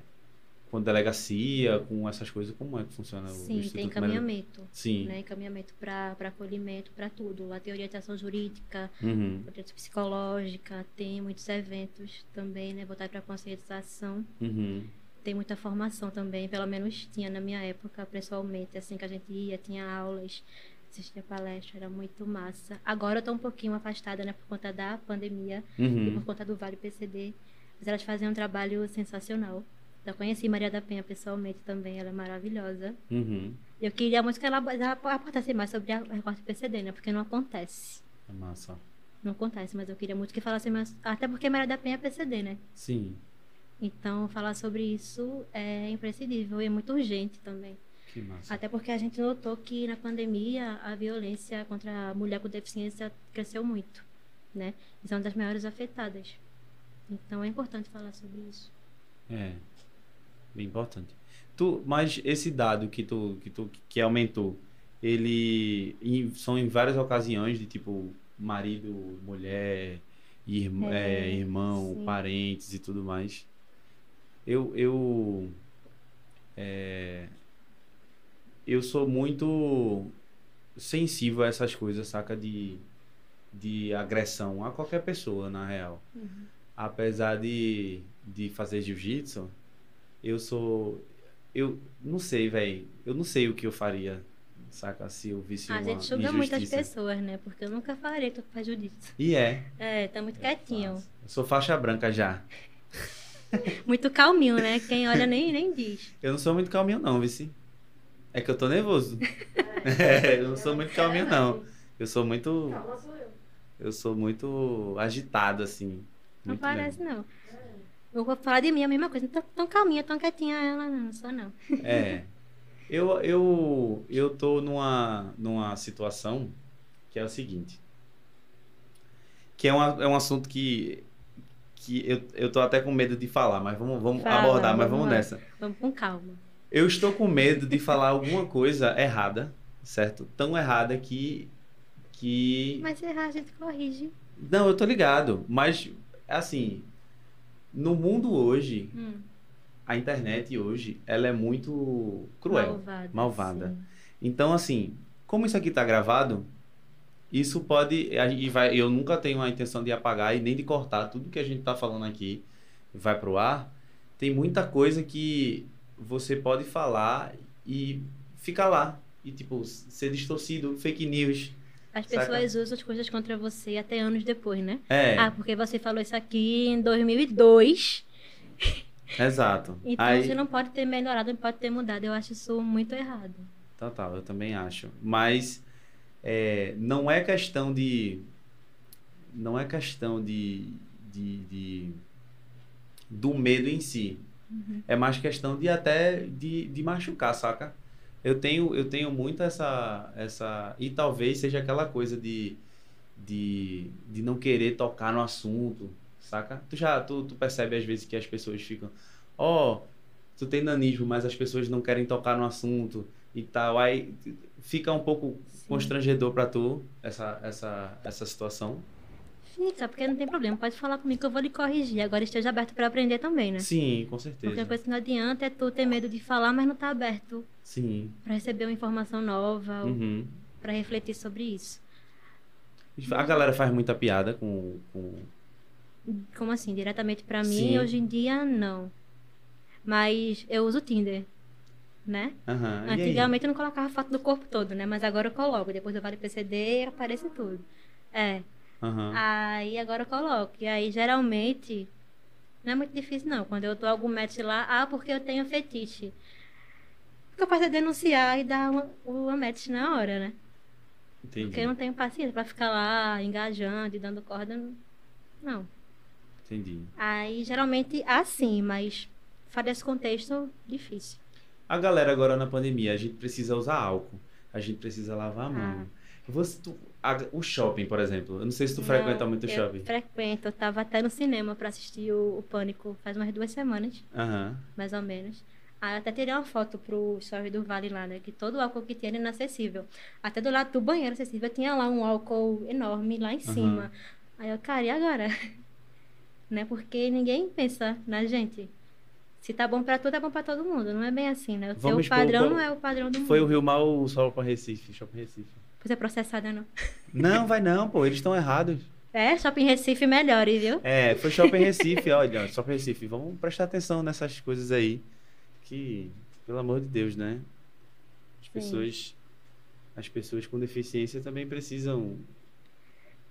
com delegacia, com essas coisas, como é que funciona o Sim, Instituto tem encaminhamento. Sim. Né? Encaminhamento para acolhimento, para tudo. Lá tem orientação jurídica, Uhum, orientação psicológica, tem muitos eventos também, né? Voltar para conscientização. uhum, Tem muita formação também, pelo menos tinha na minha época, pessoalmente, assim que a gente ia, tinha aulas, assistia palestra, era muito massa. Agora eu tô um pouquinho afastada, né, por conta da pandemia e uhum. por conta do Vale PCD, mas elas faziam um trabalho sensacional. Eu conheci Maria da Penha pessoalmente também, ela é maravilhosa. Uhum. Eu queria muito que ela ela aportasse mais sobre a recorte PCD, né, porque não acontece. É massa. Não acontece, mas eu queria muito que falasse mais, até porque Maria da Penha é PCD, né? Sim, Então, falar sobre isso é imprescindível e é muito urgente também. que massa. Até porque a gente notou que na pandemia a violência contra a mulher com deficiência cresceu muito, né? E são das maiores afetadas. Então é importante falar sobre isso. É, bem importante. Tu, mas esse dado que tu, que tu que aumentou, ele em- são em várias ocasiões de tipo marido, mulher, irm- É, é, irmão, sim. parentes e tudo mais. Eu eu é, eu sou muito sensível a essas coisas, saca de de agressão a qualquer pessoa, na real apesar de, de fazer jiu-jitsu, eu sou. Eu não sei, velho. Eu não sei o que eu faria, saca? Se eu visse a uma gente julga muitas pessoas, né? Porque eu nunca falarei que tu faz jiu-jitsu. E é. É, tá muito quietinho. Eu sou faixa branca já. Muito calminho, né? Quem olha nem, nem diz. Eu não sou muito calminho, não, Vici. É que eu tô nervoso. É, eu não sou muito calminho, não. Eu sou muito. Calma, sou eu. Eu sou muito agitado, assim. Não Muito parece, mesmo. não. Eu vou falar de mim a mesma coisa. Tão, tão calminha, tão quietinha ela, não, não sou não. É. Eu, eu, eu tô numa, numa situação que é o seguinte. Que é, uma, é um assunto que, que eu, eu tô até com medo de falar, mas vamos, vamos Fala, abordar, mas vamos nessa. Vamos com calma. Eu estou com medo de falar alguma coisa errada, certo? Tão errada que. que... Mas errar, a gente corrige. Não, eu tô ligado, mas assim, no mundo hoje, Hum, a internet hoje, ela é muito cruel. malvada. malvada. Então, assim, como isso aqui tá gravado, isso pode. E vai, eu nunca tenho a intenção de apagar e nem de cortar tudo que a gente tá falando aqui vai pro ar. Tem muita coisa que você pode falar e ficar lá. E, tipo, ser distorcido, fake news. As Saca? pessoas usam as coisas contra você até anos depois, né? É, Ah, porque você falou isso aqui em 2002. exato. Então Aí, você não pode ter melhorado, não pode ter mudado. Eu acho isso muito errado. Total, eu também acho. Mas é, não é questão de. Não é questão de, de, de- do medo em si. É mais questão de até de, de machucar, saca? Eu tenho, eu tenho muito essa, essa. E talvez seja aquela coisa de, de, de não querer tocar no assunto, saca? Tu já tu, tu percebe às vezes que as pessoas ficam, ó, tu tem nanismo, mas as pessoas não querem tocar no assunto e tal. Aí fica um pouco constrangedor pra tu essa, essa, essa situação. Fica, porque não tem problema. Pode falar comigo que eu vou lhe corrigir. Agora esteja aberto para aprender também, né? Sim, com Porque a certeza. coisa que não adianta é tu ter medo de falar, mas não tá aberto Sim. para receber uma informação nova, Uhum. para refletir sobre isso. A galera faz muita piada com, com, Como assim? Diretamente pra mim, Sim. hoje em dia, não. Mas eu uso o Tinder, né? Aí? Antigamente eu não colocava foto do corpo todo, né? Mas agora eu coloco. Depois do Vale PCD aparece tudo. É. Aham. Aí agora eu coloco. E aí geralmente não é muito difícil não. Quando eu dou algum match lá, ah, porque eu tenho fetiche. O que eu faço é denunciar e dar uma, uma match na hora, né? Entendi. Porque eu não tenho paciência pra ficar lá engajando e dando corda. Não. Entendi. Aí geralmente assim, mas fora desse contexto, difícil. A galera agora na pandemia, a gente precisa usar álcool. A gente precisa lavar a mão. Você, tu- a- o shopping, por exemplo. Eu não sei se tu frequenta Não, muito o eu shopping. Frequento, eu tava até no cinema pra assistir o, o Pânico faz umas duas semanas. Aham. mais ou menos. Aí eu até tirei uma foto pro story do Vale lá, né? Que todo o álcool que tinha era inacessível. Até do lado do banheiro acessível tinha lá um álcool enorme lá em cima. Aí eu, cara, e agora? né? Porque ninguém pensa na gente. Se tá bom pra tu, tá bom pra todo mundo. Não é bem assim, né? O Vamos teu padrão qual- não é o padrão do Foi o mundo. Rio Mal ou só para Recife? Shopping Recife. Você é processada, não. Não, vai não, pô. Eles estão errados. É, Shopping Recife melhore, viu? É, foi Shopping Recife, olha. Shopping Recife. Vamos prestar atenção nessas coisas aí. Que, pelo amor de Deus, né? As pessoas... As pessoas com deficiência também precisam...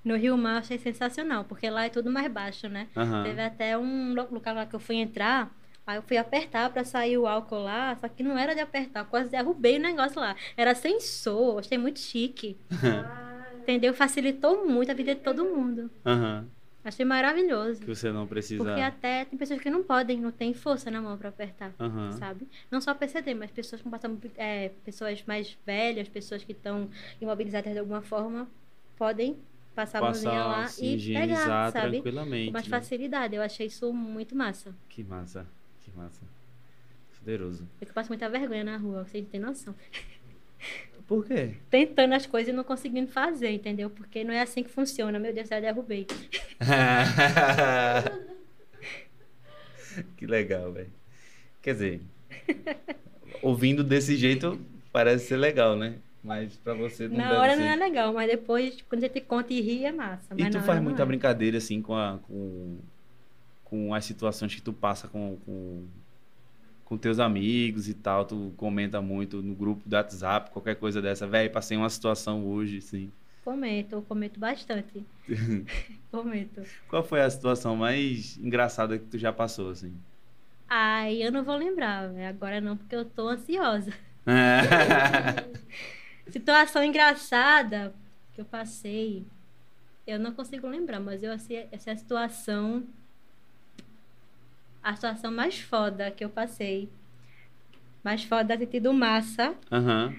No Rio Mar eu achei sensacional, porque lá é tudo mais baixo, né? Aham. Teve até um lo- local lá que eu fui entrar, aí eu fui apertar pra sair o álcool lá, só que não era de apertar, quase derrubei o negócio lá. Era sensor, achei muito chique. Entendeu? Facilitou muito a vida de todo mundo. Aham. Achei maravilhoso. Que você não precisa... Porque até tem pessoas que não podem, não tem força na mão pra apertar. Aham. Sabe? Não só PCD, mas pessoas com é, pessoas mais velhas, pessoas que estão imobilizadas de alguma forma, podem passar a mãozinha lá Passar, e pegar, sabe? tranquilamente. Com mais né? facilidade. Eu achei isso muito massa. Que massa, massa. Poderoso. Eu que passo muita vergonha na rua, vocês não têm noção. Por quê? Tentando as coisas e não conseguindo fazer, entendeu? Porque não é assim que funciona. Meu Deus, eu derrubei. que legal, velho. Quer dizer, ouvindo desse jeito parece ser legal, né? Mas pra você não na hora ser. não é legal, mas depois, quando a gente conta e ri, é massa. E tu faz muita é. brincadeira assim com, a, com, com as situações que tu passa com, com, com teus amigos e tal. Tu comenta muito no grupo do WhatsApp, qualquer coisa dessa. Velho, passei uma situação hoje, assim. Comento, comento bastante. comento. Qual foi a situação mais engraçada que tu já passou, assim? Ai, eu não vou lembrar, velho. Agora não, porque eu tô ansiosa. Situação engraçada que eu passei. Eu não consigo lembrar, mas eu assim, essa é situação. A situação mais foda que eu passei. Mais foda ter tido massa. Aham.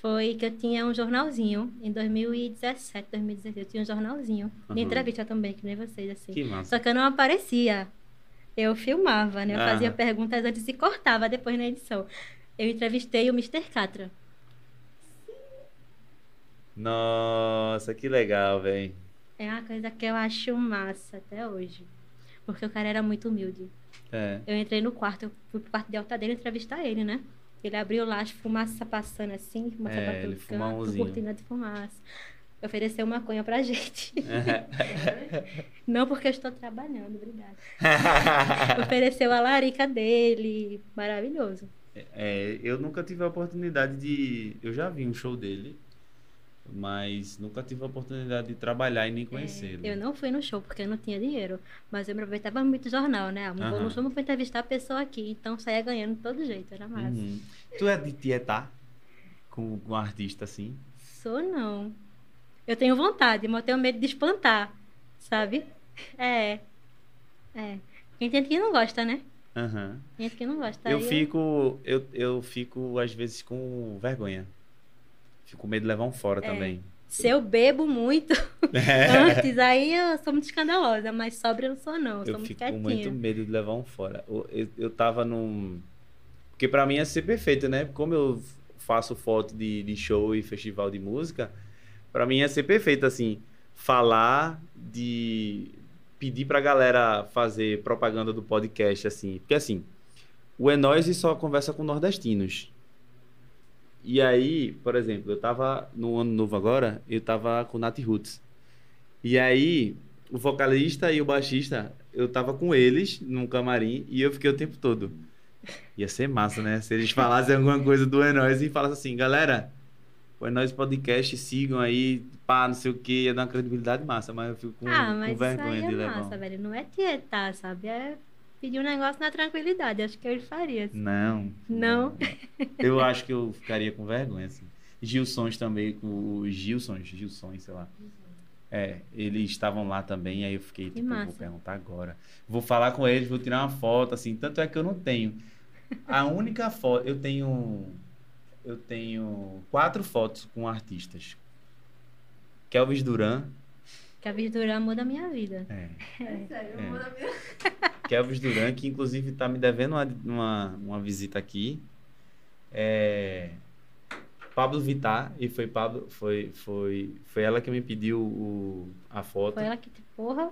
Foi que eu tinha um jornalzinho em 2017, 2016. Eu tinha um jornalzinho. De Aham. entrevista também, que nem vocês, assim. Que massa. Só que eu não aparecia. Eu filmava, né? Eu fazia Aham. perguntas antes e cortava depois na edição. Eu entrevistei o Mr. Catra. Nossa, que legal, velho. É uma coisa que eu acho massa até hoje. Porque o cara era muito humilde. É. Eu entrei no quarto, eu fui pro quarto de alta dele entrevistar ele, né? Ele abriu lá, as fumaça passando assim, fumaça É, batendo canto, cortina de fumaça. Ofereceu maconha pra gente. Não porque eu estou trabalhando, obrigada. Ofereceu a larica dele. Maravilhoso. É, eu nunca tive a oportunidade de. Eu já vi um show dele, mas nunca tive a oportunidade de trabalhar e nem conhecê-lo. É, eu não fui no show porque eu não tinha dinheiro. Mas eu me aproveitava muito jornal, né? Vou Aham. no show pra entrevistar a pessoa aqui. Então saía ganhando de todo jeito, era massa. Uhum. Tu é de tietar com, com um artista assim? Sou não. Eu tenho vontade, mas eu tenho medo de espantar, sabe? É. É. Tem gente que não gosta, né? Aham. Tem gente que não gosta. Eu fico, eu, eu fico às vezes com vergonha. Fico com medo de levar um fora É. também. Se eu bebo muito antes, aí eu sou muito escandalosa, mas sobra eu não sou, não. Eu, sou Eu muito fico com quietinha. muito medo de levar um fora. Eu, eu, eu tava num. Porque pra mim ia ser perfeito, né? Como eu faço foto de, de show e festival de música, pra mim ia ser perfeito, assim, falar de. pedir pra galera fazer propaganda do podcast, assim. Porque assim, o Enóise só conversa com nordestinos. E aí, por exemplo, eu tava no ano novo agora, eu tava com o Nat Roots. E aí, o vocalista e o baixista, eu tava com eles num camarim e eu fiquei o tempo todo. Ia ser massa, né? Se eles falassem alguma coisa do Enóis e falassem assim, galera, o Enóis Podcast, sigam aí, pá, não sei o que, ia dar uma credibilidade massa, mas eu fico com, ah, com mas isso vergonha aí de é levar. massa, velho. Não é tietar, sabe? É pedir um negócio na tranquilidade. Acho que eu faria. assim. Não. Não? Eu acho que eu ficaria com vergonha, assim. Gilsons também, com os Gilsons, Gilsons, sei lá. É, eles estavam lá também, aí eu fiquei, tipo, vou perguntar agora. Vou falar com eles, vou tirar uma foto, assim. Tanto é que eu não tenho. A única foto, eu tenho. Eu tenho quatro fotos com artistas. Kelvis Duran. Que a Vidurã muda a minha vida. É. É sério, É. eu vou na minha. Kelvis Duran, que inclusive tá me devendo uma, uma, uma visita aqui. É, Pablo Vittar, e foi Pablo, foi, foi, foi ela que me pediu o, a foto. Foi ela que, porra,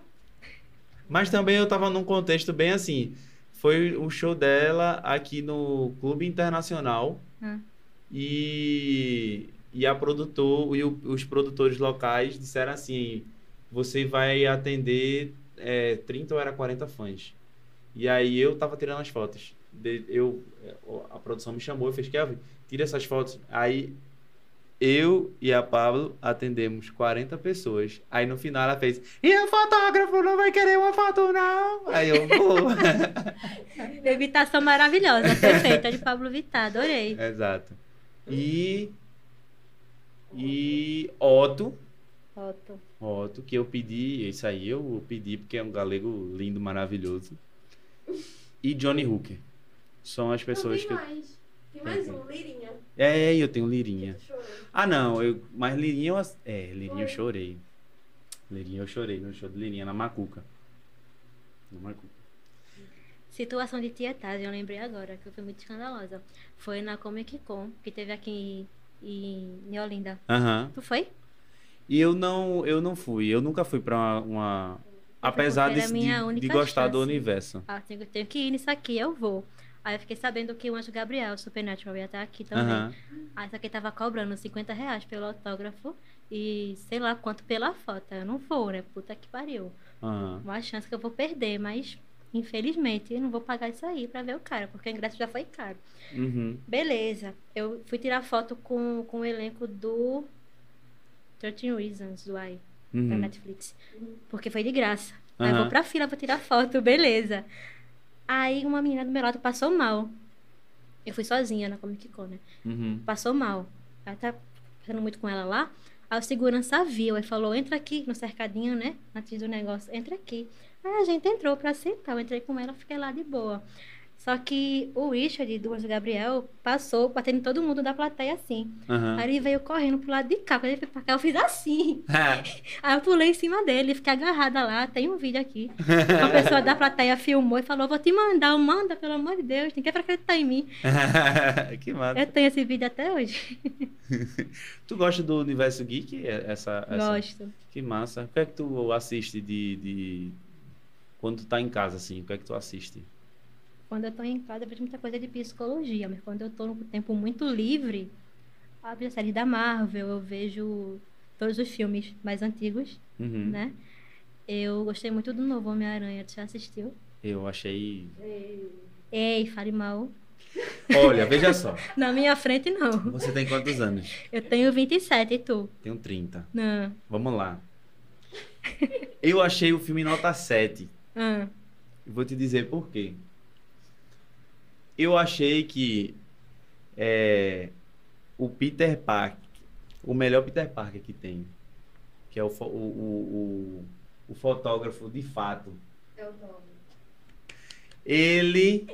Mas também eu tava num contexto bem assim. Foi o show dela aqui no Clube Internacional. Ah. E, e a produtor e o- os produtores locais disseram assim: você vai atender é, 30 ou era 40 fãs. E aí eu tava tirando as fotos. De- eu, a produção me chamou e fez: Kelvin, tira essas fotos. Aí eu e a Pablo atendemos 40 pessoas. Aí no final ela fez: E o fotógrafo não vai querer uma foto, não? Aí eu vou. imitação maravilhosa, perfeita de Pablo Vittar, adorei. Exato. E. E Otto. Foto. Otto, que eu pedi, isso aí eu pedi porque é um galego lindo, maravilhoso. E Johnny Hooker. São as pessoas não, que mais. Tem mais um, Lirinha. É, eu tenho Lirinha. Ah, não, eu... mas Lirinha eu. É, Lirinha eu chorei. Lirinha eu chorei no show de Lirinha na Macuca. Na Macuca. Situação de tietagem, eu lembrei agora, que fui muito escandalosa. Foi na Comic Con, que teve aqui em, em Olinda. Aham. Tu foi? E eu não, eu não fui. Eu nunca fui pra uma. uma- Apesar de, de, de gostar do chance. universo. Ah, tenho, tenho que ir nisso aqui, eu vou. Aí eu fiquei sabendo que o Anjo Gabriel, Supernatural, ia estar aqui também. Aham. Aí só que tava cobrando 50 reais pelo autógrafo e sei lá quanto pela foto. Eu não vou, né? Puta que pariu. Aham. Uma chance que eu vou perder, mas infelizmente eu não vou pagar isso aí pra ver o cara, porque o ingresso já foi caro. Uhum. Beleza. Eu fui tirar foto com, com o elenco do 13 Reasons Why, da Uhum. Netflix. Porque foi de graça. Aí eu vou pra fila pra tirar foto, beleza. Aí uma menina do meu lado passou mal. Eu fui sozinha na Comic Con, né? Uhum. Passou mal. Ela tá passando muito com ela lá. Aí o segurança viu e falou: entra aqui no cercadinho, né? Antes do negócio, entra aqui. Aí a gente entrou pra sentar. Eu entrei com ela, fiquei lá de boa. Só que o Richard, do Anjo Gabriel, passou batendo todo mundo da plateia assim. Aham. Aí ele veio correndo pro lado de cá. Quando ele foi pra cá, eu fiz assim. Ah, Aí eu pulei em cima dele, fiquei agarrada lá. Tem um vídeo aqui. Uma pessoa da plateia filmou e falou: Vou te mandar, manda, pelo amor de Deus. Ninguém pra acreditar em mim. que massa. Eu tenho esse vídeo até hoje. Tu gosta do universo geek? É- Essa, essa... Gosto. Que massa. O que é que tu assiste de, de... Quando tu tá em casa, assim? O que é que tu assiste? Quando eu tô em casa, eu vejo muita coisa de psicologia, mas quando eu tô no tempo muito livre, eu vejo a série da Marvel, eu vejo todos os filmes mais antigos, Uhum. né? Eu gostei muito do novo Homem-Aranha, tu já assistiu? Eu achei... Ei, fale mal. Olha, veja só. Na minha frente, não. Você tem quantos anos? Eu tenho 27, e tu? Tenho 30. Não. Vamos lá. Eu achei o filme nota 7. Ah, E Vou te dizer por quê. Eu achei que é, o Peter Parker, o melhor Peter Parker que tem, que é o, o, o, o, o fotógrafo de fato, É o nome. ele,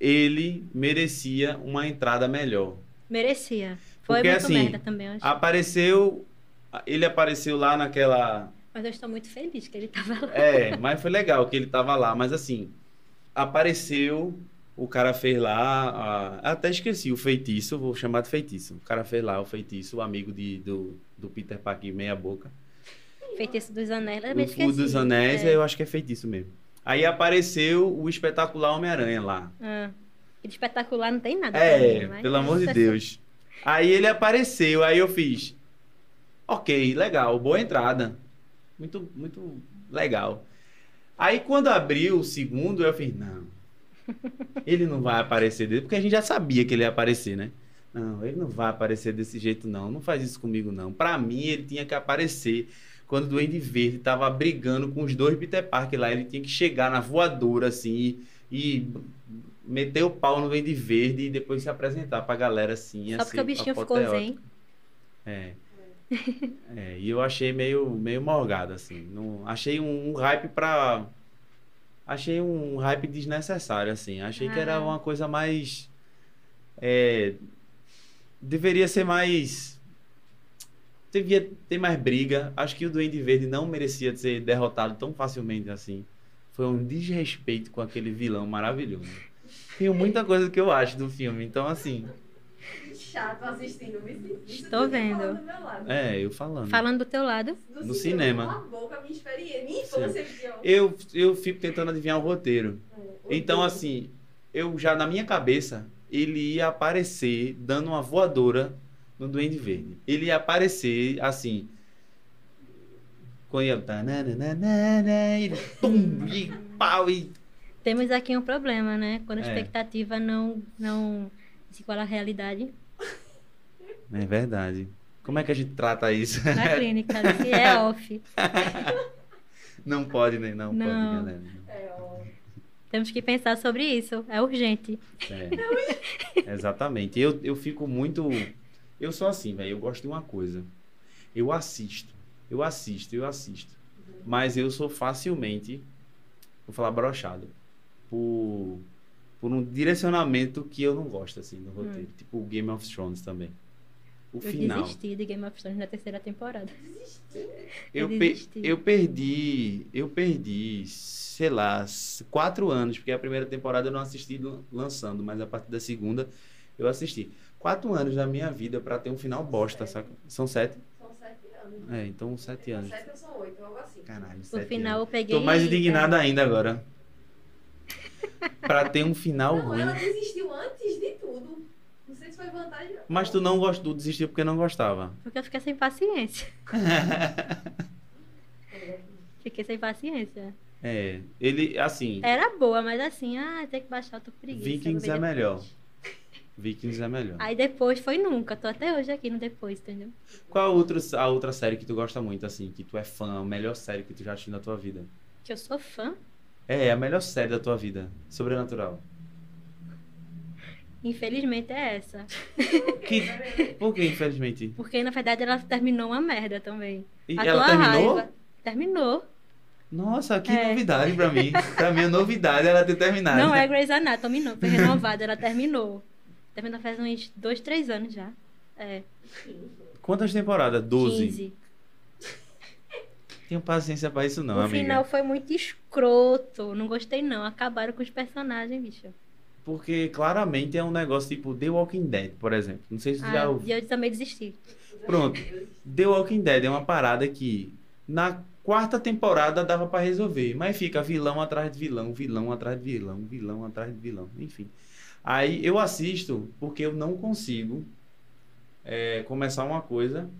ele merecia uma entrada melhor. merecia. Foi Porque, muito assim, merda também, eu acho. Apareceu, ele apareceu lá naquela Mas eu estou muito feliz que ele tava lá. É, mas foi legal que ele tava lá. Mas assim, apareceu, o cara fez lá. a- até esqueci o feitiço, vou chamar de feitiço. O cara fez lá o feitiço, o amigo de, do, do Peter Parker meia boca. Feitiço dos Anéis, eu me o esqueci. dos Anéis, É. eu acho que é feitiço mesmo. Aí apareceu o espetacular Homem-Aranha lá. Ah, de espetacular não tem nada. É, mim, mas pelo amor de é Deus. Aí ele apareceu, aí eu fiz. Ok, legal, boa entrada. Muito, muito legal. Aí quando abriu o segundo, eu fiz, não. Ele não vai aparecer dele, porque a gente já sabia que ele ia aparecer, né? Não, ele não vai aparecer desse jeito, não. Não faz isso comigo, não. Pra mim, ele tinha que aparecer quando o Duende Verde tava brigando com os dois Peter Parker lá. Ele tinha que chegar na voadora, assim, e, e meter o pau no Duende Verde e depois se apresentar pra galera, assim. Só assim, porque o bichinho ficou zen. É. É, e eu achei meio, meio morgado, assim. Não, achei um, um hype pra. Achei um hype desnecessário, assim. Achei que era Ah. uma coisa mais. é, deveria ser mais. Devia ter mais briga. Acho que o Duende Verde não merecia ser derrotado tão facilmente assim. Foi um desrespeito com aquele vilão maravilhoso. Tem muita coisa que eu acho do filme. Então, assim. Chato assistindo. Me senti. Estou Isso vendo. falando do meu lado. É, eu falando. Falando do teu lado, Do No cinema. Cala a boca, minha experiência. Minha infância. Eu, eu fico tentando adivinhar o roteiro. É, Então, assim, eu já na minha cabeça, ele ia aparecer dando uma voadora no Duende Verde. Ele ia aparecer assim. Quando ia. tananana, Ele, pum, e pau, e. temos aqui um problema, né? Quando a É. expectativa não, não se iguala à realidade. É verdade. Como é que a gente trata isso? Na clínica, que é off. Não pode, né? Não, Não. pode, galera. É, ó. Temos que pensar sobre isso. É urgente. É. Exatamente. Eu, eu fico muito. Eu sou assim, velho. Eu gosto de uma coisa. Eu assisto. Eu assisto, eu assisto. Mas eu sou facilmente, vou falar brochado, por, por um direcionamento que eu não gosto, assim, no roteiro. Tipo o Game of Thrones também. O Eu final. desisti de Game of Thrones na terceira temporada. Eu, Eu pe- desisti. eu perdi, eu perdi, sei lá, quatro anos, porque a primeira temporada eu não assisti lan- lançando, mas a partir da segunda eu assisti. Quatro anos da minha vida pra ter um final bosta, saca? São sete? São sete anos. É, então sete anos. São sete ou são oito, algo assim. Caralho, No sete final anos. eu peguei. Tô mais indignado ainda agora. Pra ter um final Não, ruim. ela desistiu antes. Se foi vantagem. Mas tu não gostou, desistiu porque não gostava. Porque eu fiquei sem paciência. Fiquei sem paciência. É, ele, assim, Era boa, mas assim, ah, tem que baixar, eu tô com preguiça. Vikings é melhor. depois. Vikings é melhor. Aí depois foi nunca. Tô até hoje aqui no depois, entendeu? Qual a outra, a outra série que tu gosta muito, assim, que tu é fã, a melhor série que tu já assistiu na tua vida? Que eu sou fã. É, a melhor série da tua vida. Sobrenatural. Infelizmente é essa. Que... Por que, infelizmente? Porque na verdade ela terminou uma merda também. E A ela terminou? raiva. Terminou. Nossa, que É. novidade pra mim. Pra mim, a novidade é ela ter terminado. Não é Grey's Anatomy, não. Foi renovada, ela terminou. Terminou faz uns dois, três anos já. É. Quantas temporadas? Doze. 15. Tenho paciência pra isso não, o amiga. final foi muito escroto. Não gostei, não. Acabaram com os personagens, bicho. Porque claramente é um negócio tipo The Walking Dead, por exemplo. Não sei se tu já Ah, ouviu. eu também desisti. Pronto. The Walking Dead é uma parada que na quarta temporada dava pra resolver, mas fica vilão atrás de vilão, vilão atrás de vilão, vilão atrás de vilão, enfim. Aí eu assisto porque eu não consigo é, começar uma coisa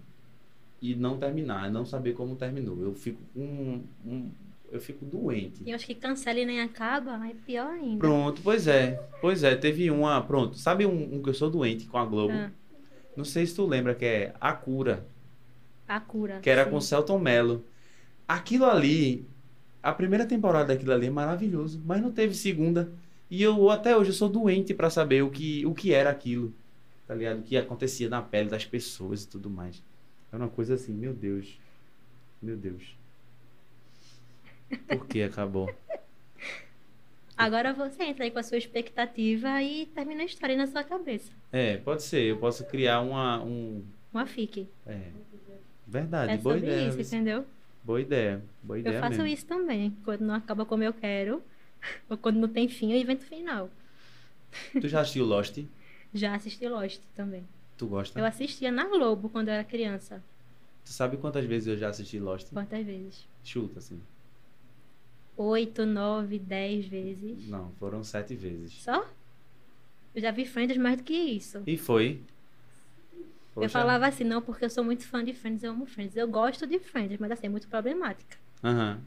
e não terminar, não saber como terminou. Eu fico com um, eu fico doente. E eu acho que cancela e nem acaba, é pior ainda. Pronto, pois é. Pois é, teve uma. Pronto, sabe um, um que eu sou doente com a Globo? Ah. Não sei se tu lembra, que é A Cura, A cura. que era sim. com Celton Mello. Aquilo ali, a primeira temporada daquilo ali é maravilhoso, mas não teve segunda. E eu até hoje eu sou doente pra saber o que, o que era aquilo. Tá ligado? O que acontecia na pele das pessoas e tudo mais. Era uma coisa assim, meu Deus. Meu Deus. Por que acabou? Agora você entra aí com a sua expectativa e termina a história na sua cabeça. É, pode ser. Eu posso criar uma. Um, Uma fique. é. Verdade, É boa ideia. isso, entendeu? Boa ideia. Boa ideia Eu faço mesmo. isso também. Quando não acaba como eu quero, ou quando não tem fim, eu invento final. Tu já assistiu Lost? Já assisti Lost também. Tu gosta? Eu assistia na Globo quando eu era criança. Tu sabe quantas vezes eu já assisti Lost? Quantas vezes? Chuta, assim. Oito, nove, dez vezes. Não, foram sete vezes. Só? Eu já vi Friends mais do que isso. E foi. Eu Poxa. falava assim, não, porque eu sou muito fã de Friends, eu amo Friends. Eu gosto de Friends, mas assim, é muito problemática. Aham.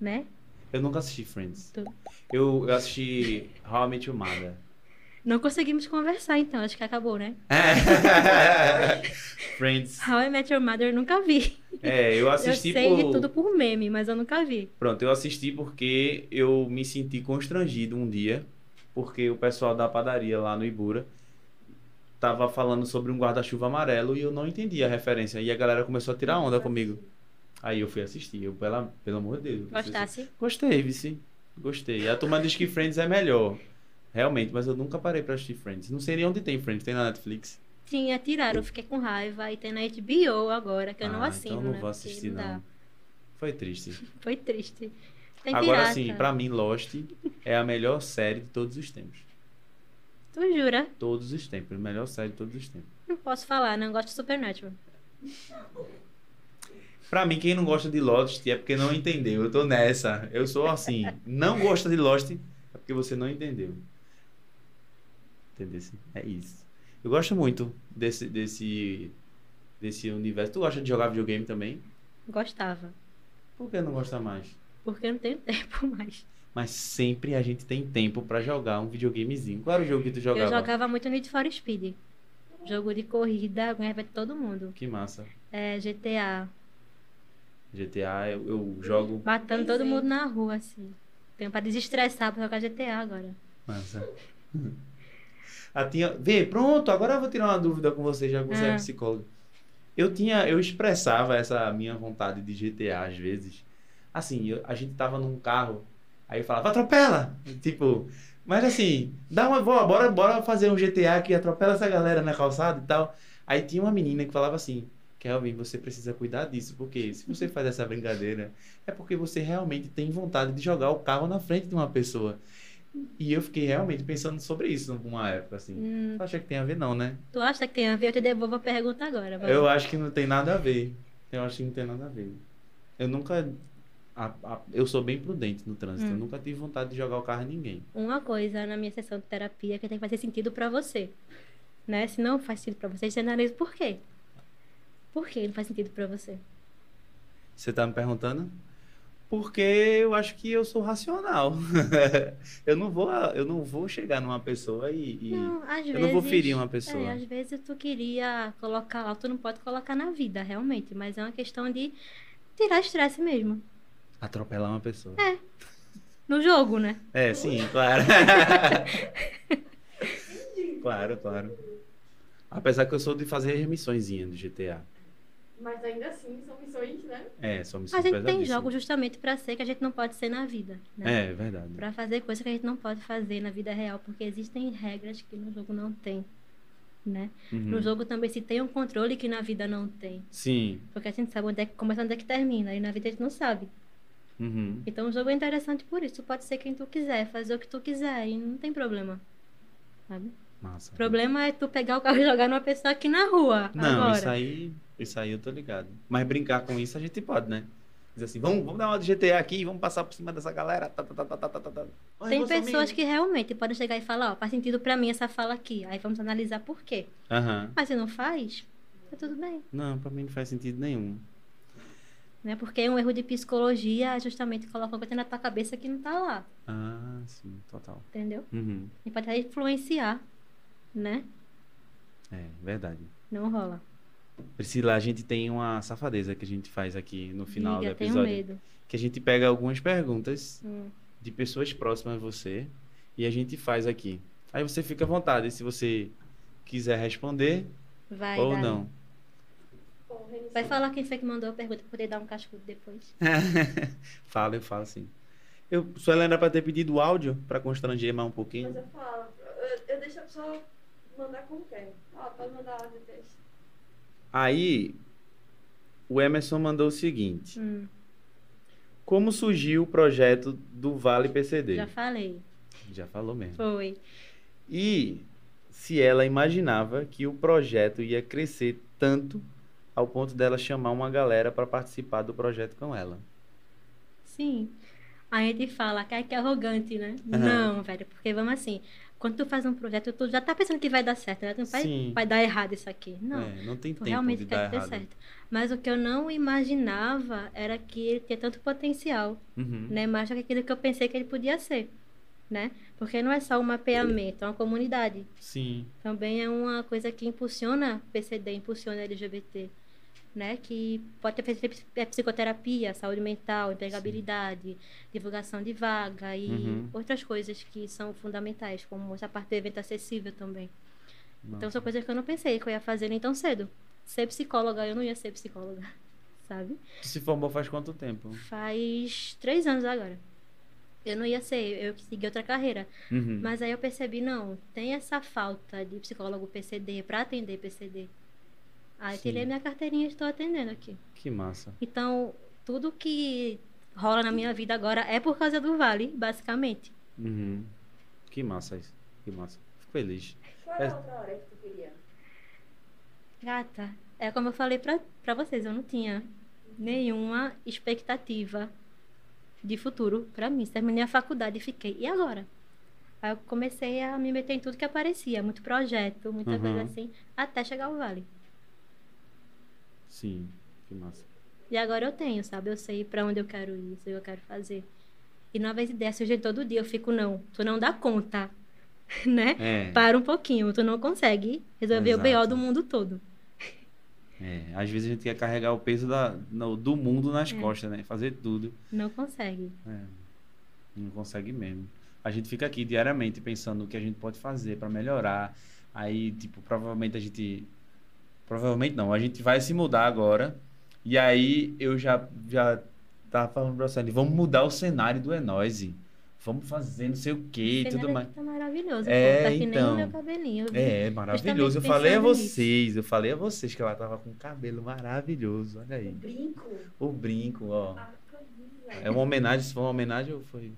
né? Eu nunca assisti Friends. Tu- Eu, eu assisti How I Met Your Mother. Não conseguimos conversar, então. Acho que acabou, né? Friends. How I Met Your Mother eu nunca vi. É, eu Eu assisti sei por... de tudo por meme, mas eu nunca vi. Pronto, eu assisti porque eu me senti constrangido um dia, porque o pessoal da padaria lá no Ibura tava falando sobre um guarda-chuva amarelo e eu não entendi a referência. E a galera começou a tirar onda comigo. Aí eu fui assistir, eu, pela, pelo amor de Deus. eu Gostasse? Gostei, Vici. Gostei. A turma diz que Friends é melhor. Realmente, mas eu nunca parei pra assistir Friends. Não sei nem onde tem Friends, tem na Netflix. Tinha, tiraram, eu fiquei com raiva. E tem na HBO agora, que eu não Ah, assino, Então não né? vou assistir, não não. Foi triste. Foi triste. Tem Agora sim, pra mim, Lost é a melhor série de todos os tempos. Tu jura? Todos os tempos. Melhor série de todos os tempos. Não posso falar, não gosto de Supernatural. Pra mim, quem não gosta de Lost é porque não entendeu. Eu tô nessa. Eu sou assim. Não gosta de Lost é porque você não entendeu. Entendeu? É isso. Eu gosto muito desse, desse, desse universo. Tu gosta de jogar videogame também? Gostava. Por que não gosta mais? Porque eu não tenho tempo mais. Mas sempre a gente tem tempo pra jogar um videogamezinho. Qual era o jogo que tu jogava? Eu jogava muito Need for Speed. Jogo de corrida, ganhava de todo mundo. Que massa. É, GTA. GTA, eu, eu jogo. Matando todo mundo na rua, assim. Tenho pra desestressar pra jogar GTA agora. Massa. Ah, tinha... Vê, pronto, agora eu vou tirar uma dúvida com você, já que você é Ah. psicólogo. Eu tinha, eu expressava essa minha vontade de GTA às vezes. Assim, eu- a gente tava num carro, aí eu falava, atropela! Tipo, mas assim, dá uma boa, bora, bora fazer um GTA que atropela essa galera na calçada e tal. Aí tinha uma menina que falava assim, Kelvin, você precisa cuidar disso, porque se você faz essa brincadeira, é porque você realmente tem vontade de jogar o carro na frente de uma pessoa. E eu fiquei realmente pensando sobre isso numa época, assim. Hum, Tu acha que tem a ver, não, né? tu acha que tem a ver? Eu te devolvo a pergunta agora. vai. Eu acho que não tem nada a ver. Eu acho que não tem nada a ver. Eu nunca. a- a- eu sou bem prudente no trânsito. Hum. Eu nunca tive vontade de jogar o carro em ninguém. Uma coisa na minha sessão de terapia que tem que fazer sentido pra você. Né? Se não faz sentido pra você, você analisa por quê. Por que não faz sentido pra você? Você tá me perguntando? Porque eu acho que eu sou racional. eu não vou, eu não vou chegar numa pessoa e, e- Não, às eu vezes. não vou ferir uma pessoa. É, às vezes tu queria colocar lá, tu não pode colocar na vida, realmente, mas é uma questão de tirar estresse mesmo. atropelar uma pessoa. No jogo, né? É, sim, claro. claro, claro. Apesar que eu sou de fazer remissõezinha do GTA. Mas ainda assim, são missões, né? É, A missões gente tem jogos justamente pra ser que a gente não pode ser na vida, né? É, verdade. Pra fazer coisas que a gente não pode fazer na vida real, porque existem regras que no jogo não tem, né? Uhum. No jogo também se tem um controle que na vida não tem. Sim. Porque a gente sabe onde é que começa e onde é que termina, e na vida a gente não sabe. Uhum. Então o jogo é interessante por isso. Tu pode ser quem tu quiser, fazer o que tu quiser, e não tem problema. Sabe? Massa. O problema é tu pegar o carro e jogar numa pessoa aqui na rua. Não, agora. isso aí, isso aí eu tô ligado. Mas brincar com isso a gente pode, né? Dizer assim, vamos, vamos dar uma de GTA aqui, vamos passar por cima dessa galera. Tá, tá, tá, tá, tá, tá, tá, tá. Tem pessoas que realmente podem chegar e falar, ó, faz sentido pra mim essa fala aqui. Aí vamos analisar por quê. Aham. Mas se não faz, tá tudo bem. Não, pra mim não faz sentido nenhum. Né? Porque um erro de psicologia justamente colocar uma coisa na tua cabeça que não tá lá. Ah, sim, total. Entendeu? Uhum. E pode até influenciar, né? É, verdade. Não rola. Priscila, a gente tem uma safadeza que a gente faz aqui no final Diga, do tenho episódio. medo. Que a gente pega algumas perguntas Hum. de pessoas próximas a você e a gente faz aqui. Aí você fica à vontade, se você quiser responder Vai, ou Dani. não. Vai falar quem foi que mandou a pergunta pra poder dar um cascudo depois. Fala, eu falo sim. Eu, Suelen era pra ter pedido o áudio pra constranger mais um pouquinho. Mas eu falo, eu, eu deixo a pessoa mandar como quer. Ó, pode mandar áudio de texto. Aí, o Emerson mandou o seguinte: Hum, Como surgiu o projeto do Vale PCD? já falei. Já falou mesmo. Foi. E se ela imaginava que o projeto ia crescer tanto ao ponto dela chamar uma galera para participar do projeto com ela. Sim. A gente fala que é que é arrogante, né? Aham. Não, velho, porque vamos assim, quando tu faz um projeto, tu já tá pensando que vai dar certo, né? Tu não vai, Sim. vai dar errado isso aqui. Não. É, não tem Tu tempo realmente de quer dar errado. certo. Mas o que eu não imaginava era que ele tinha tanto potencial, Uhum. né? Mais do que aquilo que eu pensei que ele podia ser, né? Porque não é só um mapeamento, é uma comunidade. Sim. Também é uma coisa que impulsiona PCD, impulsiona LGBT, né? Que pode ter feito é psicoterapia, saúde mental, empregabilidade, divulgação de vaga e Uhum. outras coisas que são fundamentais, como essa parte do evento acessível também. Então Nossa. são coisas que eu não pensei que eu ia fazer nem tão cedo. Ser psicóloga, eu não ia ser psicóloga, sabe? Tu se formou faz quanto tempo? Faz três anos agora. Eu não ia ser, eu segui outra carreira. Uhum. Mas aí eu percebi, não, tem essa falta de psicólogo PCD para atender PCD. Aí Sim. tirei minha carteirinha e estou atendendo aqui. Que massa. Então, tudo que rola na minha vida agora é por causa do Vale, basicamente. Uhum. Que massa isso. Que massa. Fico feliz. Qual era É. a outra hora que tu queria? Gata, é como eu falei pra, pra vocês, eu não tinha nenhuma expectativa de futuro pra mim. Terminei a faculdade e fiquei. E agora? Aí eu comecei a me meter em tudo que aparecia, muito projeto, muita Uhum. coisa assim, até chegar ao Vale. Sim. Que massa. E agora eu tenho, sabe? Eu sei pra onde eu quero ir, sei o que eu quero fazer. E novas ideias surgem todo dia. Eu fico, não, tu não dá conta, né? É. Para um pouquinho, tu não consegue resolver o BO Exato. do mundo todo. É, às vezes a gente quer carregar o peso da, no- do mundo nas É. costas, né? Fazer tudo. Não consegue. É, não consegue mesmo. A gente fica aqui diariamente pensando o que a gente pode fazer para melhorar. Aí, tipo, provavelmente a gente. Provavelmente não, a gente vai se mudar agora. E aí eu já, já tava falando pra você, vamos mudar o cenário do Enose. Vamos fazer não sei o que e O tudo mais. tá maravilhoso. É, pô. Tá que nem então. o meu cabelinho. É, maravilhoso. Eu falei a pensando nisso. vocês, eu falei a vocês que ela tava com cabelo maravilhoso. Olha O aí. brinco? O brinco, ó. A coisa. É uma homenagem, se for uma homenagem ou foi?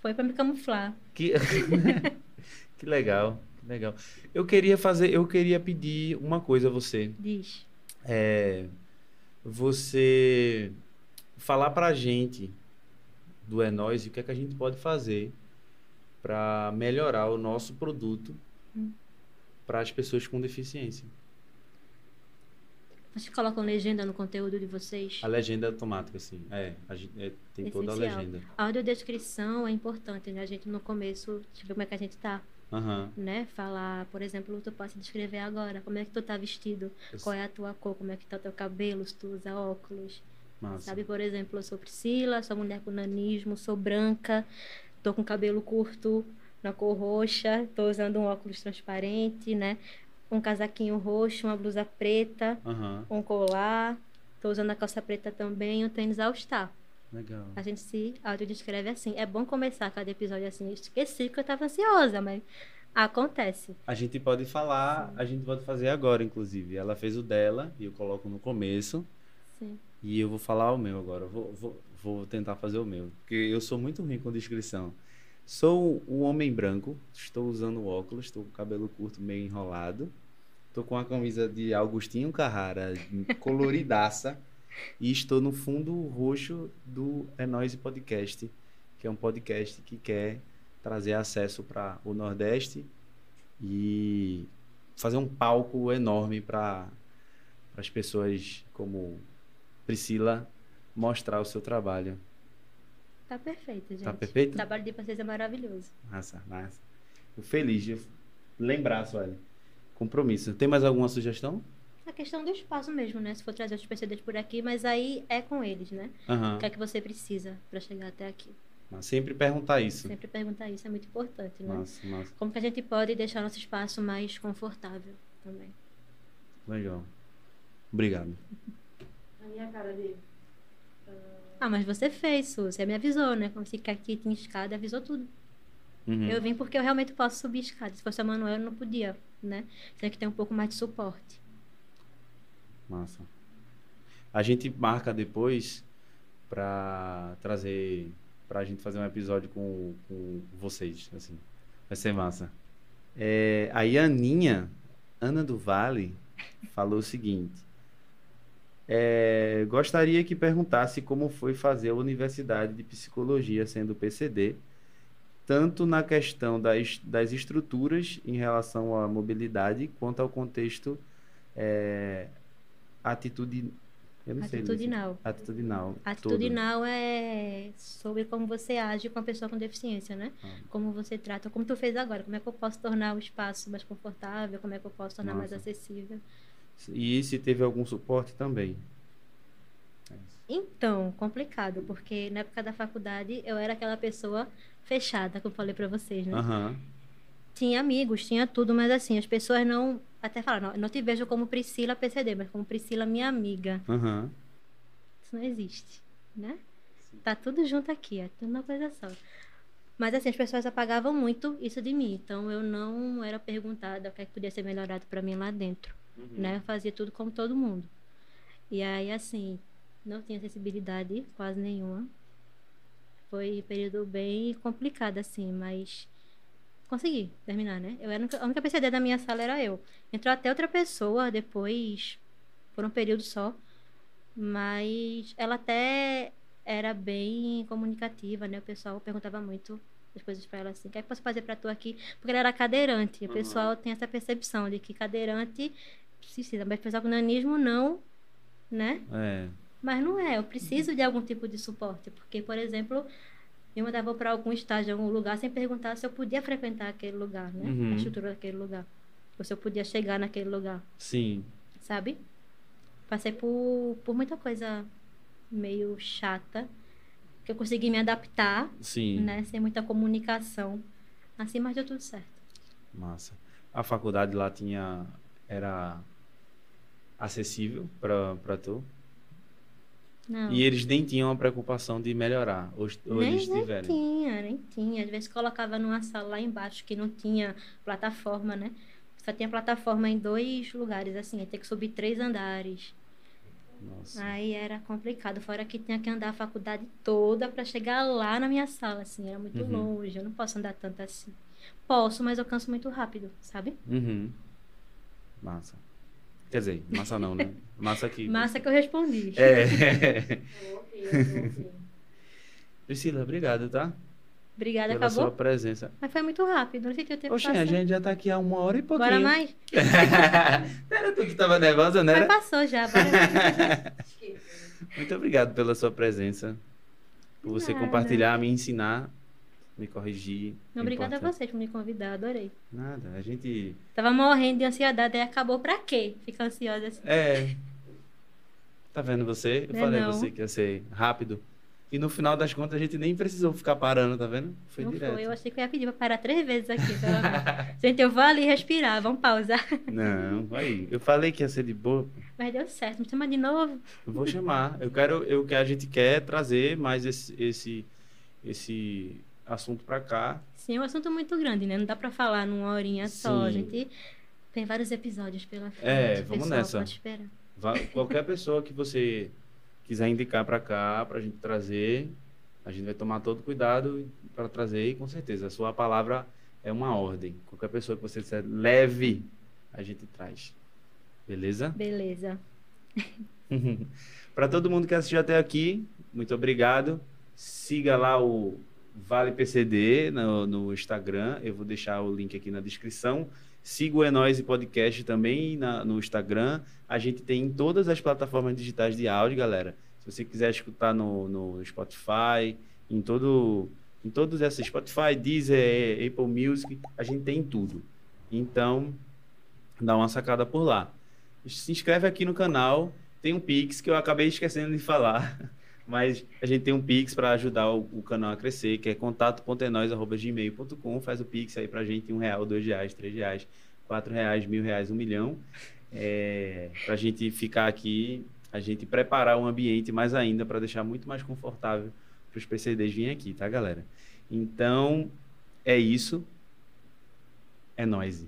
Foi pra me camuflar. Que, que legal, legal. Eu queria fazer, eu queria pedir uma coisa a você. Diz. É, você falar pra gente do É Nós e o que é que a gente pode fazer para melhorar o nosso produto Hum. para as pessoas com deficiência. Vocês colocam legenda no conteúdo de vocês? A legenda é automática, assim. É, a gente, é, tem toda a Essencial. legenda. A audiodescrição é importante, né? A gente no começo, deixa eu ver como é que a gente tá, Aham. né? Falar, por exemplo, tu pode se descrever agora, como é que tu tá vestido, qual é a tua cor, como é que tá o teu cabelo, se tu usa óculos. Massa. Sabe, por exemplo, eu sou Priscila, sou mulher com nanismo, sou branca, tô com cabelo curto na cor roxa, tô usando um óculos transparente, né? Um casaquinho roxo, uma blusa preta, Aham. um colar, tô usando a calça preta também, um tênis All Star. Legal. A gente se audiodescreve assim. É bom começar cada episódio assim. Eu esqueci que eu tava ansiosa, mas acontece. A gente pode falar, a gente pode fazer agora, inclusive. Ela fez o dela e eu coloco no começo. Sim. E eu vou falar o meu agora. Vou, vou, vou tentar fazer o meu. Porque eu sou muito ruim com descrição. Sou um homem branco, estou usando óculos, estou com o cabelo curto meio enrolado. Estou com a camisa de Augustinho Carrara, coloridaça. E estou no fundo roxo do É Nós Podcast, que é um podcast que quer trazer acesso para o Nordeste e fazer um palco enorme para as pessoas como Priscila mostrar o seu trabalho. Tá perfeito, gente. Tá perfeito? O trabalho de vocês é maravilhoso. Massa, massa. Fico feliz de lembrar, Sueli. Compromisso. Tem mais alguma sugestão? A questão do espaço mesmo, né? Se for trazer os PCDs por aqui, mas aí é com eles, né? Aham. O que é que você precisa para chegar até aqui? Mas sempre perguntar isso. Sempre perguntar isso é muito importante, né? Massa, massa. Como que a gente pode deixar nosso espaço mais confortável também? Legal. Obrigado. A minha cara de. Ah, mas você fez, Su. Você me avisou, né? Quando fica aqui tinha escada, avisou tudo. Uhum. Eu vim porque eu realmente posso subir escada. Se fosse a Manuel, eu não podia, né? Tinha que ter um pouco mais de suporte. Massa. A gente marca depois pra trazer, pra gente fazer um episódio com, com vocês, assim. Vai ser massa. É, aí a Aninha, Ana do Vale, falou o seguinte. É, gostaria que perguntasse como foi fazer a Universidade de Psicologia sendo PCD, tanto na questão das, das estruturas em relação à mobilidade, quanto ao contexto é, atitude, eu não sei, Atitudinal. Lúcia. atitudinal. Atitudinal é sobre como você age com a pessoa com deficiência, né? Ah. Como você trata, como tu fez agora, como é que eu posso tornar o espaço mais confortável, como é que eu posso tornar mais Nossa. acessível. E se teve algum suporte também. É. Então, complicado, porque na época da faculdade eu era aquela pessoa fechada, como eu falei pra vocês, né? Aham. Tinha amigos, tinha tudo, mas assim, as pessoas não. Até falaram, não, não te vejo como Priscila PCD, mas como Priscila minha amiga. Aham. Isso não existe, né? Tá tudo junto aqui, é tudo uma coisa só. Mas assim, as pessoas apagavam muito isso de mim. Então eu não era perguntada o que, é que podia ser melhorado pra mim lá dentro. Uhum. Né? Eu fazia tudo como todo mundo. E aí, assim, não tinha acessibilidade quase nenhuma. Foi um período bem complicado, assim, mas consegui terminar, né? Eu era a única- PCD da minha sala era eu. Entrou até outra pessoa depois, por um período só, mas ela até era bem comunicativa, né? O pessoal perguntava muito as coisas pra ela assim, o que é que posso fazer pra tu aqui? Porque ela era cadeirante. O Uhum. pessoal tem essa percepção de que cadeirante precisa, mas pessoal com nanismo não, né? É. Mas não é, eu preciso de algum tipo de suporte, porque, por exemplo, eu mandava para algum estágio, algum lugar, sem perguntar se eu podia frequentar aquele lugar, né? Uhum. A estrutura daquele lugar. Ou se eu podia chegar naquele lugar, Sim. sabe? Passei por, por muita coisa meio chata, que eu consegui me adaptar, Sim. né? Sem muita comunicação. Assim, mas deu tudo certo. Massa. A faculdade lá tinha. Era acessível pra tu? Não. E eles nem tinham a preocupação de melhorar. Ou, ou nem, eles nem tiveram. tinha, nem tinha. Às vezes colocava numa sala lá embaixo que não tinha plataforma, né? Só tinha plataforma em dois lugares, assim, aí tem que subir três andares. Nossa. Aí era complicado, fora que tinha que andar a faculdade toda para chegar lá na minha sala, assim, era muito Uhum. longe, eu não posso andar tanto assim. Posso, mas eu canso muito rápido, sabe? Uhum. Massa. Quer dizer, massa não, né? Massa que. Massa que eu respondi. É. Priscila, obrigado, tá? Obrigada, Pela acabou? sua presença. Mas foi muito rápido, não senti o tempo Oxe, a gente já tá aqui há uma hora e pouquinho. Bora mais? Era tu que tava nervosa, né? Mas passou já, bora mais. Muito obrigado pela sua presença. Por você Nada. compartilhar, me ensinar, me corrigir. Não, Obrigada a vocês por me convidar, adorei. Nada, a gente. Tava morrendo de ansiedade, aí acabou pra quê? Ficar ansiosa assim. É. Tá vendo você? Eu é falei a não. você que ia ser rápido. E no final das contas a gente nem precisou ficar parando, tá vendo? Foi não direto. foi, eu achei que eu ia pedir pra parar três vezes aqui. pelo. Gente, eu vou ali respirar, vamos pausar. Não, aí. Eu falei que ia ser de boa. Mas deu certo, me chama de novo. Eu vou chamar. Eu quero, eu que a gente quer trazer mais esse esse esse assunto pra cá. Sim, é um assunto muito grande, né? Não dá pra falar numa horinha só. A Sim. gente tem vários episódios pela frente. É, vamos nessa. Pode esperar. Qualquer pessoa que você quiser indicar pra cá, pra gente trazer, a gente vai tomar todo cuidado para trazer e com certeza a sua palavra é uma ordem. Qualquer pessoa que você disser leve, a gente traz. Beleza? Beleza. Para todo mundo que assistiu até aqui, muito obrigado. Siga lá o Vale PCD no, no Instagram. Eu vou deixar o link aqui na descrição. Siga o Enóise Podcast também na- no Instagram. A gente tem em todas as plataformas digitais de áudio, galera. Se você quiser escutar no, no Spotify, em todo, em todos esses Spotify, Deezer, Apple Music, a gente tem em tudo. Então, dá uma sacada por lá. Se inscreve aqui no canal. Tem um Pix que eu acabei esquecendo de falar. Mas a gente tem um Pix para ajudar o, o canal a crescer, que é contato.enós.gmail.com. Faz o Pix aí pra gente, um real, dois reais, três reais, quatro reais, mil reais, um milhão. É, pra gente ficar aqui, a gente preparar o ambiente mais ainda para deixar muito mais confortável para os PCDs virem aqui, tá, galera? Então, é isso. É nóis.